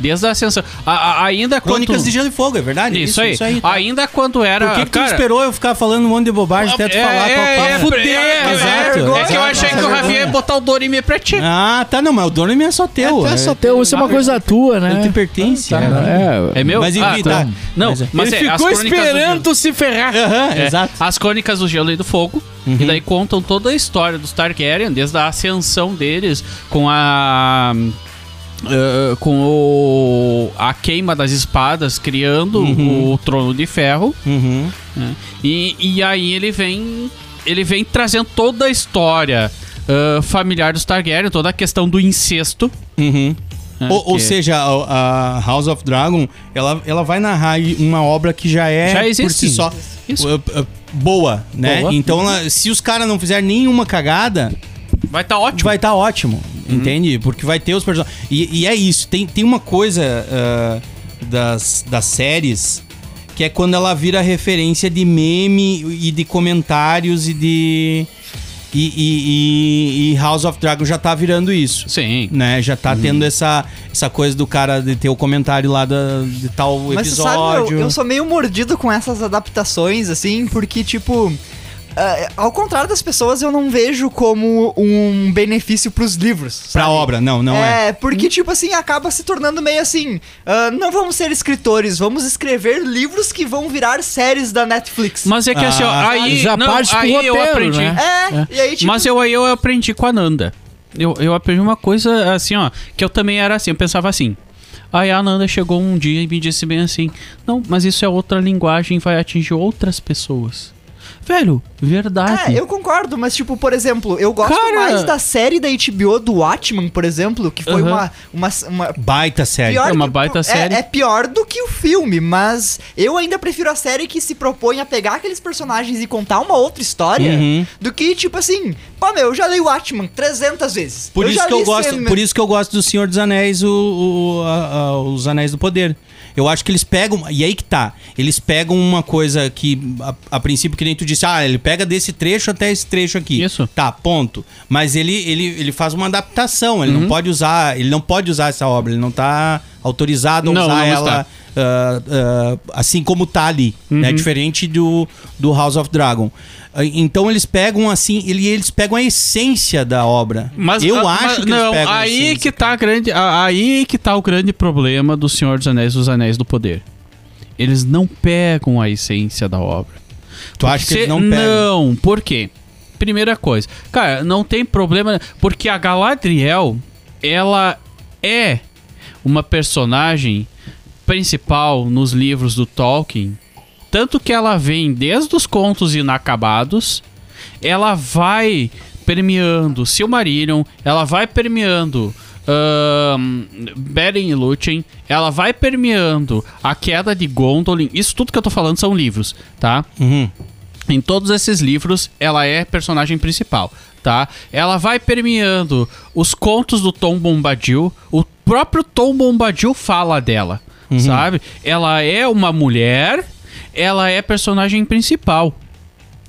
desde a ascensão. a- a- ainda quando. Crônicas de Gelo e Fogo, é verdade? Isso, aí. Isso aí. tá. Ainda quando era. Por que, que tu cara, esperou eu ficar falando um monte de bobagem até tu é, falar é, qual é, qual- é, Fuder, é, exato. É que eu achei que o. Ravi ia botar o Dorime pra ti. Ah, tá, não, mas o dono é só teu. É só teu, isso é uma coisa tua, né? Ele te pertence. Tá, é. é. É meu? Mas enfim, Ah, tá. Não, Mas é. Ele é, as ficou crônicas do esperando tu se ferrar. É, exato. As crônicas do Gelo e do Fogo. E daí contam toda a história dos Targaryen, desde a ascensão deles com a. eh, com o, a queima das espadas, criando o trono de ferro. Uhum. né? E, e aí ele vem. Ele vem trazendo toda a história eh, familiar dos Targaryen, toda a questão do incesto. Uhum. né? Ou, ou Que- seja, a, a House of Dragon, ela, ela vai narrar uma obra que já é Já por existe. si só Isso. uh, uh, boa, né? Boa. Então, ela- se os caras não fizerem nenhuma cagada, vai estar ótimo. vai estar ótimo, entende? Porque vai ter os personagens. E, e é isso, tem, tem uma coisa ah, das, das séries que é quando ela vira referência de meme e de comentários e de. E, e- e- e House of Dragon já tá virando isso. Sim. Né? Já tá tendo essa, essa coisa do cara de ter o comentário lá da, de tal Mas você sabe, episódio. eu, eu sou meio mordido com essas adaptações, assim, porque, tipo. Ah, ao contrário das pessoas, eu não vejo como um benefício pros livros. Pra sabe? obra, não, não é. É, porque, tipo assim, acaba se tornando meio assim. ah, não vamos ser escritores, vamos escrever livros que vão virar séries da Netflix. Mas é que assim, ó, Ah, aí, já não, parte aí eu roteiro, aprendi. né? É, e aí, tipo. Mas eu aí eu aprendi com a Nanda. Eu, eu aprendi uma coisa assim, ó, que eu também era assim, eu pensava assim. Aí a Nanda chegou um dia e me disse bem assim: Não, mas isso é outra linguagem, vai atingir outras pessoas. Velho, verdade. É, eu concordo, mas tipo, por exemplo, eu gosto Cara- mais da série da HBO do Watchmen, por exemplo, que foi Aham. uma, uma, uma Baita série. É uma que- baita é- série. É, pior do que o filme, mas eu ainda prefiro a série que se propõe a pegar aqueles personagens e contar uma outra história Uhum. do que, tipo assim, pô, meu, eu já li o Watchmen 300 vezes. Por eu isso que eu gosto, por isso que eu gosto do Senhor dos Anéis, o, o- a- a- os Anéis do Poder. Eu acho que eles pegam, e aí que tá, eles pegam uma coisa que a, a princípio que nem tu disse, ah, ele pega desse trecho até esse trecho aqui. Isso. Tá, ponto. Mas ele ele, ele faz uma adaptação, ele Uhum. não pode usar, ele não pode usar essa obra, ele não tá autorizado a Não, usar não ela ah, ah, assim como tá ali, Uhum. né? Diferente do, do House of Dragon. Então eles pegam assim, ele, eles pegam a essência da obra. Mas eu ah, acho mas que não, eles pegam a aí essência, que tá a grande, a- aí que tá o grande problema do Senhor dos Anéis, dos Anéis do Poder. Eles não pegam a essência da obra. Tu acha que eles não pegam? Não, por quê? Primeira coisa, cara, não tem problema, porque a Galadriel, ela é uma personagem principal nos livros do Tolkien, tanto que ela vem desde os contos inacabados, ela vai permeando Silmarillion, ela vai permeando Beren e Lúthien, ela vai permeando a queda de Gondolin. Isso tudo que eu tô falando são livros, tá? Uhum. Em todos esses livros, ela é personagem principal, tá? Ela vai permeando os contos do Tom Bombadil. O próprio Tom Bombadil fala dela, sabe? Ela é uma mulher, ela é personagem principal,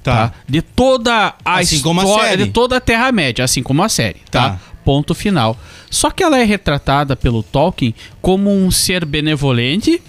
tá? De toda a Assim história, a de toda a Terra-média, assim como a série, tá? Tá. Ponto final. Só que ela é retratada pelo Tolkien como um ser benevolente,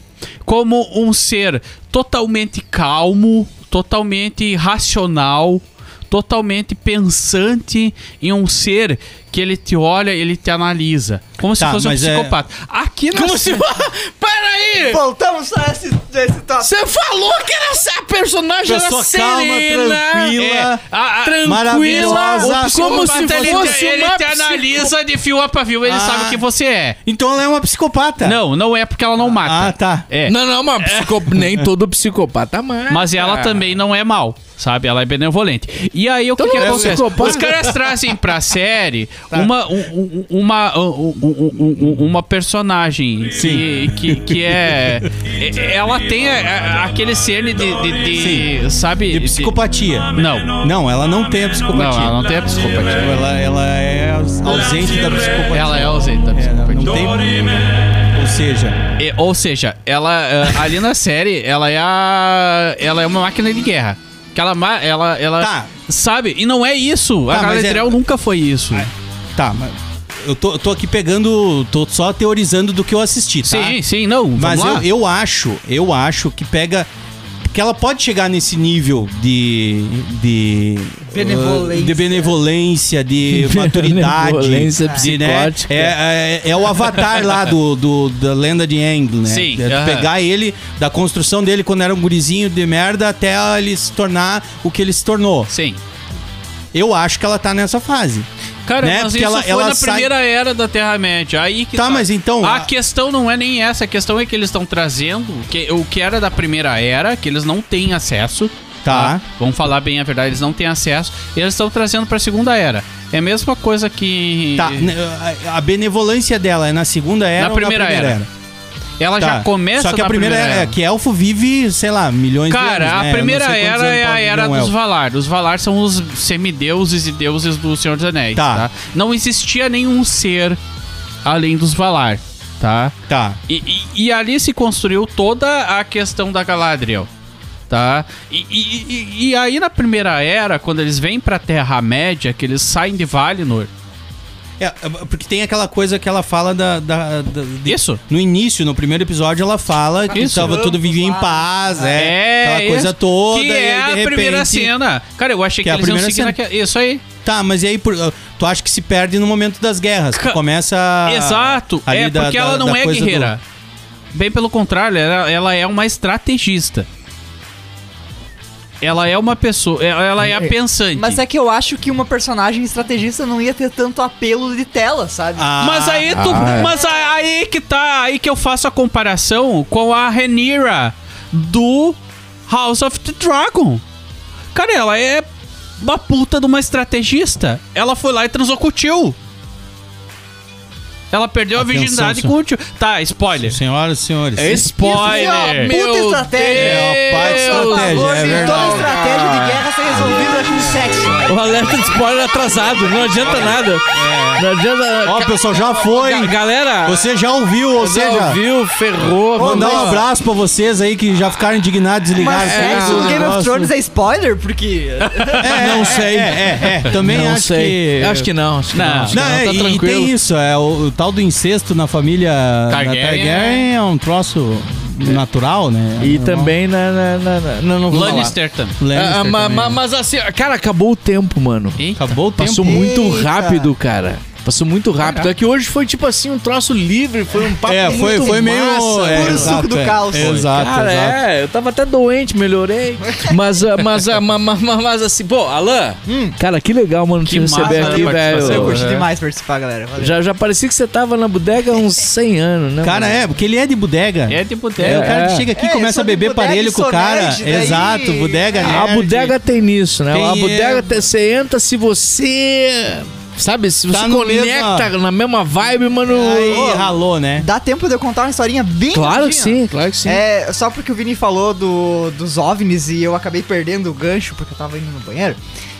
como um ser totalmente calmo, totalmente racional, totalmente pensante em um ser que ele te olha, ele te analisa, como se Tá, fosse um é- psicopata. Aqui na Como se. [LAUGHS] Peraí! Voltamos a esse, esse tópico. Você falou que era essa personagem era Pessoa calma, serena, tranquila, É, a- a- tranquila, maravilhosa, como se psicopata, ele, fosse ele te analisa de fio a pavio, ele Ah. sabe o que você é. Então ela é uma psicopata. Não, não é porque ela não mata. Ah, tá. É. Não, não, mas psico- nem [LAUGHS] todo psicopata mata. Mas ela também não é mal, sabe? Ela é benevolente. E aí o que, Então que não é acontece? Os caras trazem pra série uma, um- um- uma, um- um- um- um- uma personagem que, que, que é. é- Ela tem a- aquele cerne de. de, de- sabe? De psicopatia. Não. Não, ela não tem a psicopatia. Não, ela não tem a psicopatia. Ela, ela é ausente da psicopatia. Ela é ausente da É, psicopatia. não tem. Ou seja, E- ou seja, ela eh, ali na série, ela é a, ela é uma máquina de guerra. Que ela, ela, ela Tá. sabe? E não é isso. Tá, a é- Galadriel nunca foi isso. Tá, mas eu tô, eu tô aqui pegando. tô só teorizando do que eu assisti, tá? Sim, sim, não. Mas vamos eu, lá. eu acho, eu acho que pega. Que ela pode chegar nesse nível de. de. Benevolência. de benevolência, de [LAUGHS] maturidade. Benevolência de, né, psicótica. é, é, é o avatar lá do, do- da lenda de Aang, né? Sim, É pegar ele, da construção dele quando era um gurizinho de merda até ele se tornar o que ele se tornou. Sim. Eu acho que ela tá nessa fase. Cara, Né? mas Porque isso ela- foi ela na sai- primeira era da Terra-média. Aí que Tá, mas então- A a- questão não é nem essa. A questão é que eles estão trazendo que, o que era da primeira era, que eles não têm acesso. Tá. Vamos falar bem a verdade, eles não têm acesso. E eles estão trazendo pra segunda era. É a mesma coisa que. Tá, né, a, benevolência dela é na segunda era Na primeira na primeira era. era? Ela Tá. já começa Só que a na primeira, era, era. que elfo vive, sei lá, milhões de anos. Cara, né? A não primeira era é a era dos elfo. Valar. Os Valar são os semideuses e deuses do Senhor dos Anéis, Tá. tá? Não existia nenhum ser além dos Valar, tá? Tá. E, e- e ali se construiu toda a questão da Galadriel, tá? E, e- e- e aí na primeira era, quando eles vêm pra Terra-média, que eles saem de Valinor... É, porque tem aquela coisa que ela fala da. da- da- de- Isso. No início, no primeiro episódio, ela fala que Isso. tava tudo vivia em paz, é. aquela coisa isso. toda. Que e aí, é a repente, primeira cena. Cara, eu achei Que que, é a eles iam primeira seguir cena. naquela... Isso aí. Tá, mas e aí por- tu acha que se perde no momento das guerras? que começa. Exato. ali É da- porque da- ela não é coisa do- guerreira. Bem pelo contrário, ela, ela é uma estrategista. Ela é uma pessoa, ela ela é a pensante. Mas é que eu acho que uma personagem estrategista não ia ter tanto apelo de tela, sabe? Ah, Mas aí tu, Ah, é. mas aí que tá, aí que eu faço a comparação com a Rhaenyra do House of the Dragon. Cara, ela é uma puta de uma estrategista. Ela foi lá e transou com o tio. Ela perdeu a Atenção, virgindade senhor. com o tio. Tá, spoiler. Senhoras e senhores. Spoiler. Isso é uma puta estratégia. É uma baita Deus. estratégia, é Toda estratégia de guerra ser resolvida com sexo. O alerta de spoiler atrasado, não adianta nada. Não adianta. Ó, pessoal, já foi. Ga- Galera, Você já ouviu, ou você seja, ouviu, ferrou. mandar um abraço pra vocês aí que já ficaram indignados, desligaram. Mas tudo sexo o no Game of. Thrones é spoiler? Porque. É, [LAUGHS] não sei. É, é, é. Também Não acho sei. que. Acho que não. Acho que não. Não. acho que Não, é, tá e- e, tranquilo. tem isso, é o, o tal do incesto na família Targaryen. Targaryen é um troço natural, né? E Normal. também na. na, na, na- não, vou falar. Lannister também. Lannister Ah, ma- também. ma- mas assim, cara, acabou o tempo, mano. Eita. Acabou o tempo. Passou muito Eita. rápido, cara. Passou muito rápido. É que hoje foi tipo assim, um troço livre, foi um papo É, foi, muito foi meio. massa. é, Puro exato, suco do é. caos. Exato, Cara, exato. é, eu tava até doente, melhorei. Mas, ah, mas, ah, ma- ma- ma- mas, assim, pô, Alan, cara, que legal, mano, te Que receber massa aqui, a velho. Eu curti É. demais participar, galera. Valeu. Já, já parecia que você tava na bodega há uns 100 anos, né? Cara, mano? é, porque ele é de bodega. É de É, boteco. o cara É. que chega aqui e É, começa a beber bodega parelho com o cara. daí- Exato, bodega A nerd. bodega tem nisso, né? Tem, a bodega, é. te- você entra se você. Sabe, se você Tá conecta mesmo- na mesma vibe, mano. Aí ralou, né? Dá tempo de eu contar uma historinha bem Claro que sim, claro que sim. É, só porque o Vini falou do, dos OVNIs e eu acabei perdendo o gancho porque eu tava indo no banheiro.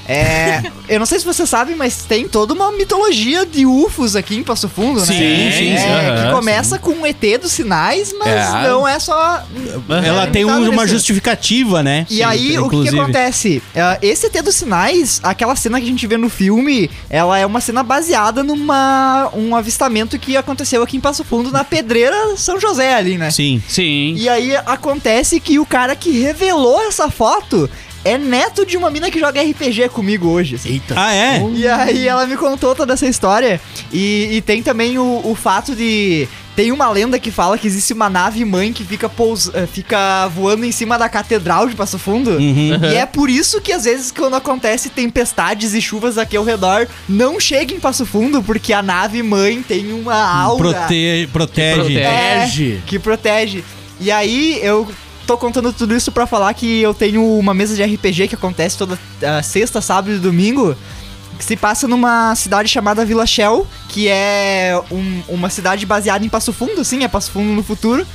É, eu não sei se você sabe, mas tem toda uma mitologia de UFOs aqui em Passo Fundo, né? Sim, sim, É, sim. que Aham, começa com o ET dos sinais, mas É. não é só. Ela é tem um- uma justificativa, né? E aí, o que, que acontece? É, esse ET dos sinais, aquela cena que a gente vê no filme, ela é uma cena baseada numa um avistamento que aconteceu aqui em Passo Fundo, na Pedreira São José ali, né? Sim. Sim. E aí acontece que o cara que revelou essa foto é neto de uma mina que joga RPG comigo hoje. assim. Ah, é? E aí ela me contou toda essa história. E, e tem também o, o fato de. Tem uma lenda que fala que existe uma nave mãe que fica, pous, eh, fica voando em cima da catedral de Passo Fundo. Uhum. E é por isso que às vezes quando acontece tempestades e chuvas aqui ao redor, não chega em Passo Fundo, porque a nave mãe tem uma aura Prote- protege. protege. é, Protege. que protege. E aí eu tô contando tudo isso pra falar que eu tenho uma mesa de RPG que acontece toda ah, sexta, sábado e domingo. que se passa numa cidade chamada Vila Shell, que é um- uma cidade baseada em Passo Fundo, assim, é Passo Fundo no futuro.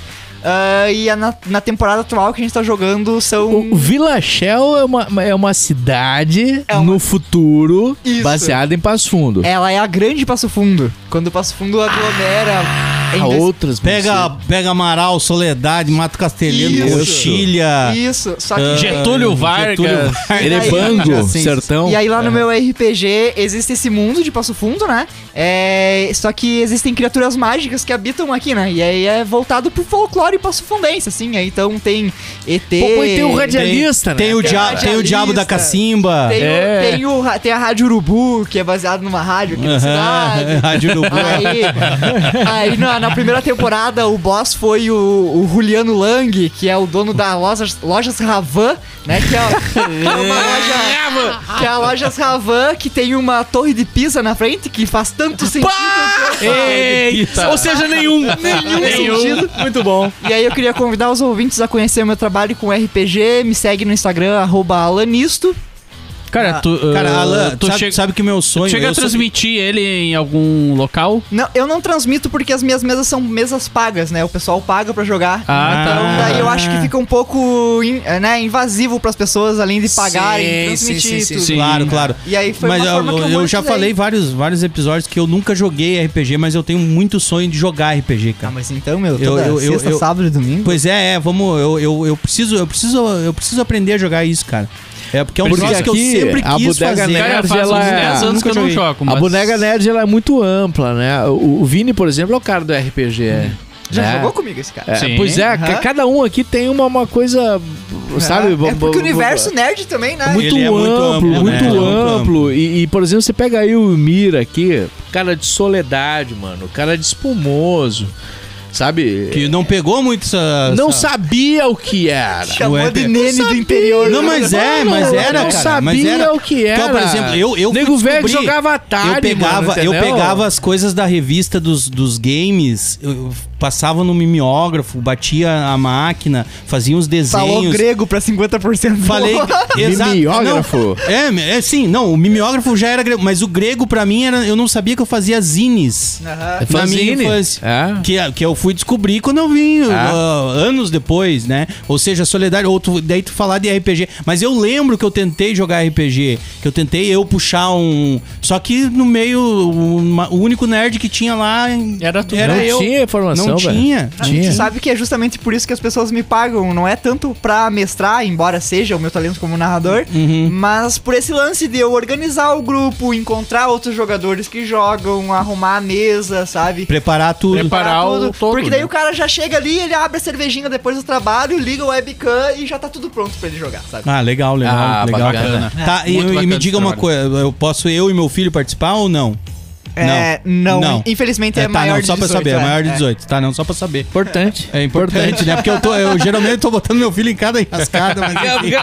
Ah, e a na, na temporada atual que a gente tá jogando são. O Vila Shell é uma, é uma cidade É uma- no futuro Isso. baseada em Passo Fundo. Ela é a grande Passo Fundo. Quando o Passo Fundo aglomera. em Dois- outras Pega, pega Amaral, Soledade, Mato Castelhano, Isso. Coxilha. Isso, só que. ah, Getúlio Vargas. Erebango, Assim, sertão. E aí lá no meu RPG existe esse mundo de Passo Fundo, né? É, só que existem criaturas mágicas que habitam aqui, né? E aí é voltado pro folclore passofundense, assim. Aí, então tem ET. Pô, e tem o radialista, Tem, né? o, Tem dia, radialista. tem o Diabo da Cacimba. Tem, o- É. tem, o tem a Rádio Urubu, que é baseado numa rádio aqui na Aham, cidade. [LAUGHS] Rádio Urubu. Aí, aí na, na primeira temporada o boss foi o, o Juliano Lang, que é o dono da lojas, lojas Ravan, né? Que é, que é uma loja. Que é a lojas Ravan, que tem uma torre de pisa na frente, que faz tanto sentido. Eita! Ou seja, [LAUGHS] nenhum. Nenhum sentido. Muito bom. E aí eu queria convidar os ouvintes a conhecer o meu trabalho com RPG. Me segue no Instagram, arroba alanisto. Cara, tu, Cara, ah, Alan, tu sabe, chega, sabe que meu sonho... chega eu a sou- transmitir ele em algum local? Não, eu não transmito porque as minhas mesas são mesas pagas, né? O pessoal paga pra jogar. Ah, então tá. daí eu acho que fica um pouco in- é, né, invasivo pras pessoas, além de pagarem, Sim, transmitir sim, sim, tudo. sim. Claro, claro. E aí foi mas uma eu, forma que eu, eu já falei vários, vários episódios que eu nunca joguei RPG, mas eu tenho muito sonho de jogar RPG, Ah, cara. mas então, meu, Eu- toda eu- eu- sexta, eu- sábado e domingo. Pois é, é, vamos, eu, eu, eu preciso, eu preciso, eu preciso aprender a jogar isso, cara. É porque é um Porque negócio que eu sempre a quis Bodega fazer. Nerd, Cara, faz ela uns é- 10 anos que eu não joguei. jogo, A mas... Bodega Nerd ela é muito ampla, né? O, o Vini, por exemplo, é o cara do RPG. Já né? jogou comigo esse cara. É, Sim. pois é, ca- cada um aqui tem uma, uma coisa, sabe? É porque o universo nerd também, né? muito, Ele é muito amplo, amplo, né? muito Ele é muito amplo. E, e, por exemplo, você pega aí o Mira aqui, cara de soledade, mano, cara de espumoso, sabe? Que não pegou muito essa. não essa- sabia o que era. Chamou Ué, de não nene do interior. Não, mas é, mas era, não cara. sabia mas era. o que era. Então, por exemplo, eu, eu Nego velho que jogava Atari, eu pegava, mano, eu pegava as coisas da revista dos, dos games, eu, passava no mimeógrafo, batia a máquina, fazia uns Falou desenhos. grego pra 50%. Falei, [LAUGHS] exato. Mimeógrafo? Não, é, é sim, não, o mimeógrafo já era grego, mas o grego pra mim era, eu não sabia que eu fazia zines. Aham. Na minha Fanzine. infância. É. Que, que eu fui descobrir quando eu vim, Ah. ah, anos depois, né? Ou seja, Soledade, ou tu, daí tu falar de RPG. Mas eu lembro que eu tentei jogar RPG, que eu tentei eu puxar um. Só que no meio, uma- o único nerd que tinha lá Era tu. era não eu. tinha informação, Não velho. tinha. A gente sabe que é justamente por isso que as pessoas me pagam. Não é tanto pra mestrar, embora seja o meu talento como narrador, Uhum. mas por esse lance de eu organizar o grupo, encontrar outros jogadores que jogam, arrumar a mesa, sabe? Preparar tudo. Preparar o todo, Porque daí né? o cara já chega ali, ele abre a cervejinha depois do trabalho, liga o webcam e já tá tudo pronto pra ele jogar, sabe? Ah, legal, legal, Ah, legal. bacana. Tá, e, Muito e bacana me diga uma trabalho. coisa, eu posso eu e meu filho participar ou não? É, não, Não. infelizmente é, É, tá, maior não, de só pra 18, saber, é maior de É. 18, tá? Não, só pra saber. Importante. É importante, né? Porque eu, tô, eu geralmente tô botando meu filho em cada enrascada, mas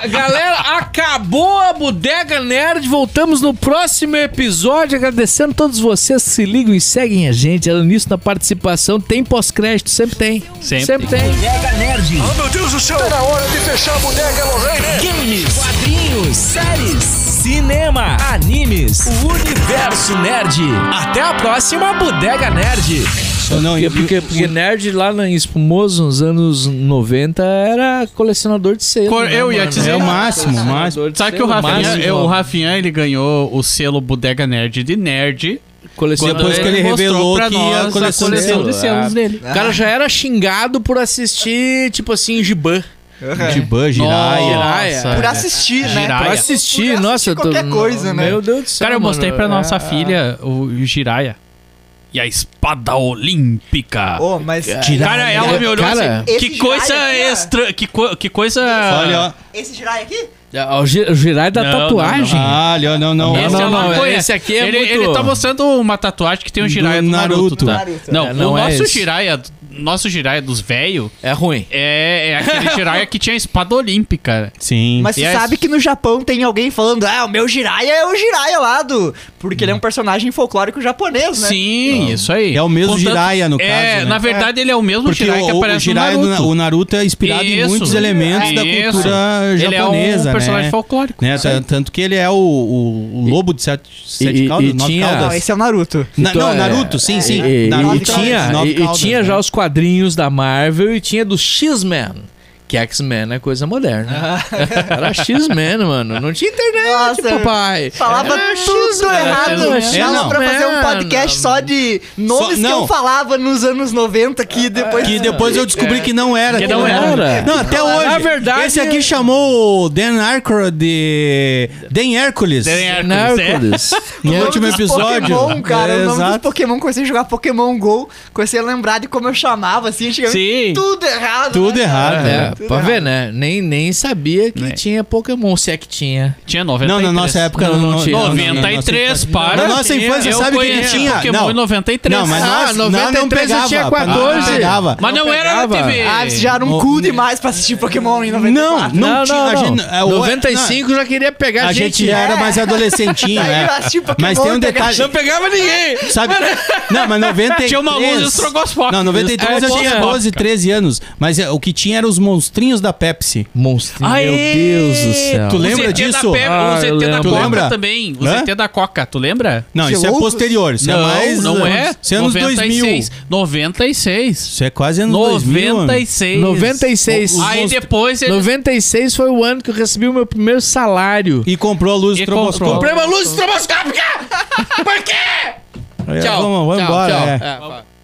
Galera, acabou a Bodega Nerd. Voltamos no próximo episódio. Agradecendo a todos vocês que se ligam e seguem a gente. Além disso, na participação, tem pós-crédito. Sempre tem. Sempre. tem. Bodega Nerd. Oh, meu Deus do céu! Tá na hora de fechar a bodega, Lorraine! Games, quadrinhos, séries, cinema, animes, o universo nerd. Até a próxima Bodega Nerd. Eu não, Porque, porque, porque nerd lá na- em Espumoso, nos anos 90, era colecionador de selo. Cor- né, eu ia mano? dizer- É o máximo, o máximo. Sabe que o Rafinha, eu- o Rafinha ele ganhou o selo Bodega Nerd de nerd. Colecionador Depois que ele mostrou revelou pra que nós a a coleção coleção de de selo, selos dele. O cara já era xingado por assistir, tipo assim, Giban. Giban, Jiraya. Jiraya. Nossa. Por assistir, né? Jiraya. Pra Ai, assistir, por nossa. assistir qualquer coisa, né? Meu Deus do céu. Cara, eu mostrei mano. pra nossa É, filha o Jiraya. E a espada olímpica. Oh, mas Cara, ela me olhou Cara, assim. Que coisa Jiraiya aqui, ó. extra. Que, co- que coisa. Olha, ó. esse Jirai aqui? é, O Gi- o Jirai da Não, não, tatuagem. Ah, olha, não, não. Esse não, é não, maconha. esse aqui é ele, muito- ele tá mostrando uma tatuagem que tem um Do Jiraiya do Naruto. Naruto. tá? Naruto. Não, É, não o é nosso esse. Jiraiya nosso Jiraiya dos velhos É ruim. é, é aquele Jiraiya que tinha espada olímpica. Sim. Mas você é- sabe que no Japão tem alguém falando, ah, o meu Jiraiya é o Jiraiya lá do... Porque ele é um personagem folclórico japonês, né? Sim, isso aí. É o mesmo Contanto- Jiraiya, no é, caso, né? na verdade, ele é o mesmo Porque Jiraiya que o, o aparece Jiraiya no do- Naruto. o Naruto é inspirado em Isso. muitos elementos da Isso. cultura Ele é um japonesa, personagem né? folclórico. Né? Tanto que ele é o, o- o lobo de sete, sete e- caudas, e nove tinha- caudas. Não, esse é o Naruto. Na- Então, não, é- Naruto, sim, sim. E, Naruto e tinha, e- tinha né? já os quadrinhos da Marvel e tinha do X-Men. Que X-Men é coisa moderna. [LAUGHS] Era X-Men, mano. Não tinha internet, Nossa, papai. Falava Era tudo X-Men, errado. é, Dava não. pra fazer um podcast só de nomes Só- que eu falava nos anos 90 que depois... Que depois eu descobri que não era. Que não era. Não, até Na hoje. verdade- Esse aqui chamou o Dan Aykroyd de... Dan Hércules. Dan Hércules. [LAUGHS] No O nome último episódio. Pokémon, cara, É, o nome dos exato. Pokémon, comecei a jogar Pokémon GO, comecei a lembrar de como eu chamava, assim. Sim. Tudo errado. Tudo né, errado? É, Tudo pra errado. ver, né? Nem, nem sabia que tinha Pokémon, se é que tinha. Tinha Não, 93. na nossa época Não, não, não tinha. não, não, não, 93, não, para. Na nossa infância, eu sabe que ele conheci tinha... Pokémon não, em 93. Não, mas Ah, nós, não, não 93 eu pegava. tinha Não 14. pegava. Mas não, Não era na pegava. TV. Ah, vocês já eram O- cool demais pra assistir Pokémon em Não, 94. não, tinha. a gente, é, o- 95 já queria pegar A gente já era mais adolescentinho, Aí né? eu assisti Pokémon Mas tem um e pegava- detalhe. Não pegava ninguém. Sabe? Não, mas 93... [LAUGHS] Tinha uma luz estrogosfópica. Não, 93 É, eu tinha tinha. 12, 13 anos. Mas é, o que tinha eram os monstrinhos da Pepsi. Monstro, Aê! meu Deus do céu. Tu lembra disso? Da Pe- Ah, o eu ZT da. Coca Lembra? também. O Hã? ZT da Coca, tu lembra? Não, isso é posterior. Isso não, é mais... não é. Isso é anos 2000. 96. Isso é quase anos 2000. mano. 96. 96. Aí depois ele... 96 foi o ano que eu recebi o meu primeiro salário. E comprou a luz estroboscópica. Comprei uma luz estroboscópica! [LAUGHS] Por quê? Tchau. Vamos, vamos tchau, embora. tchau. é. É.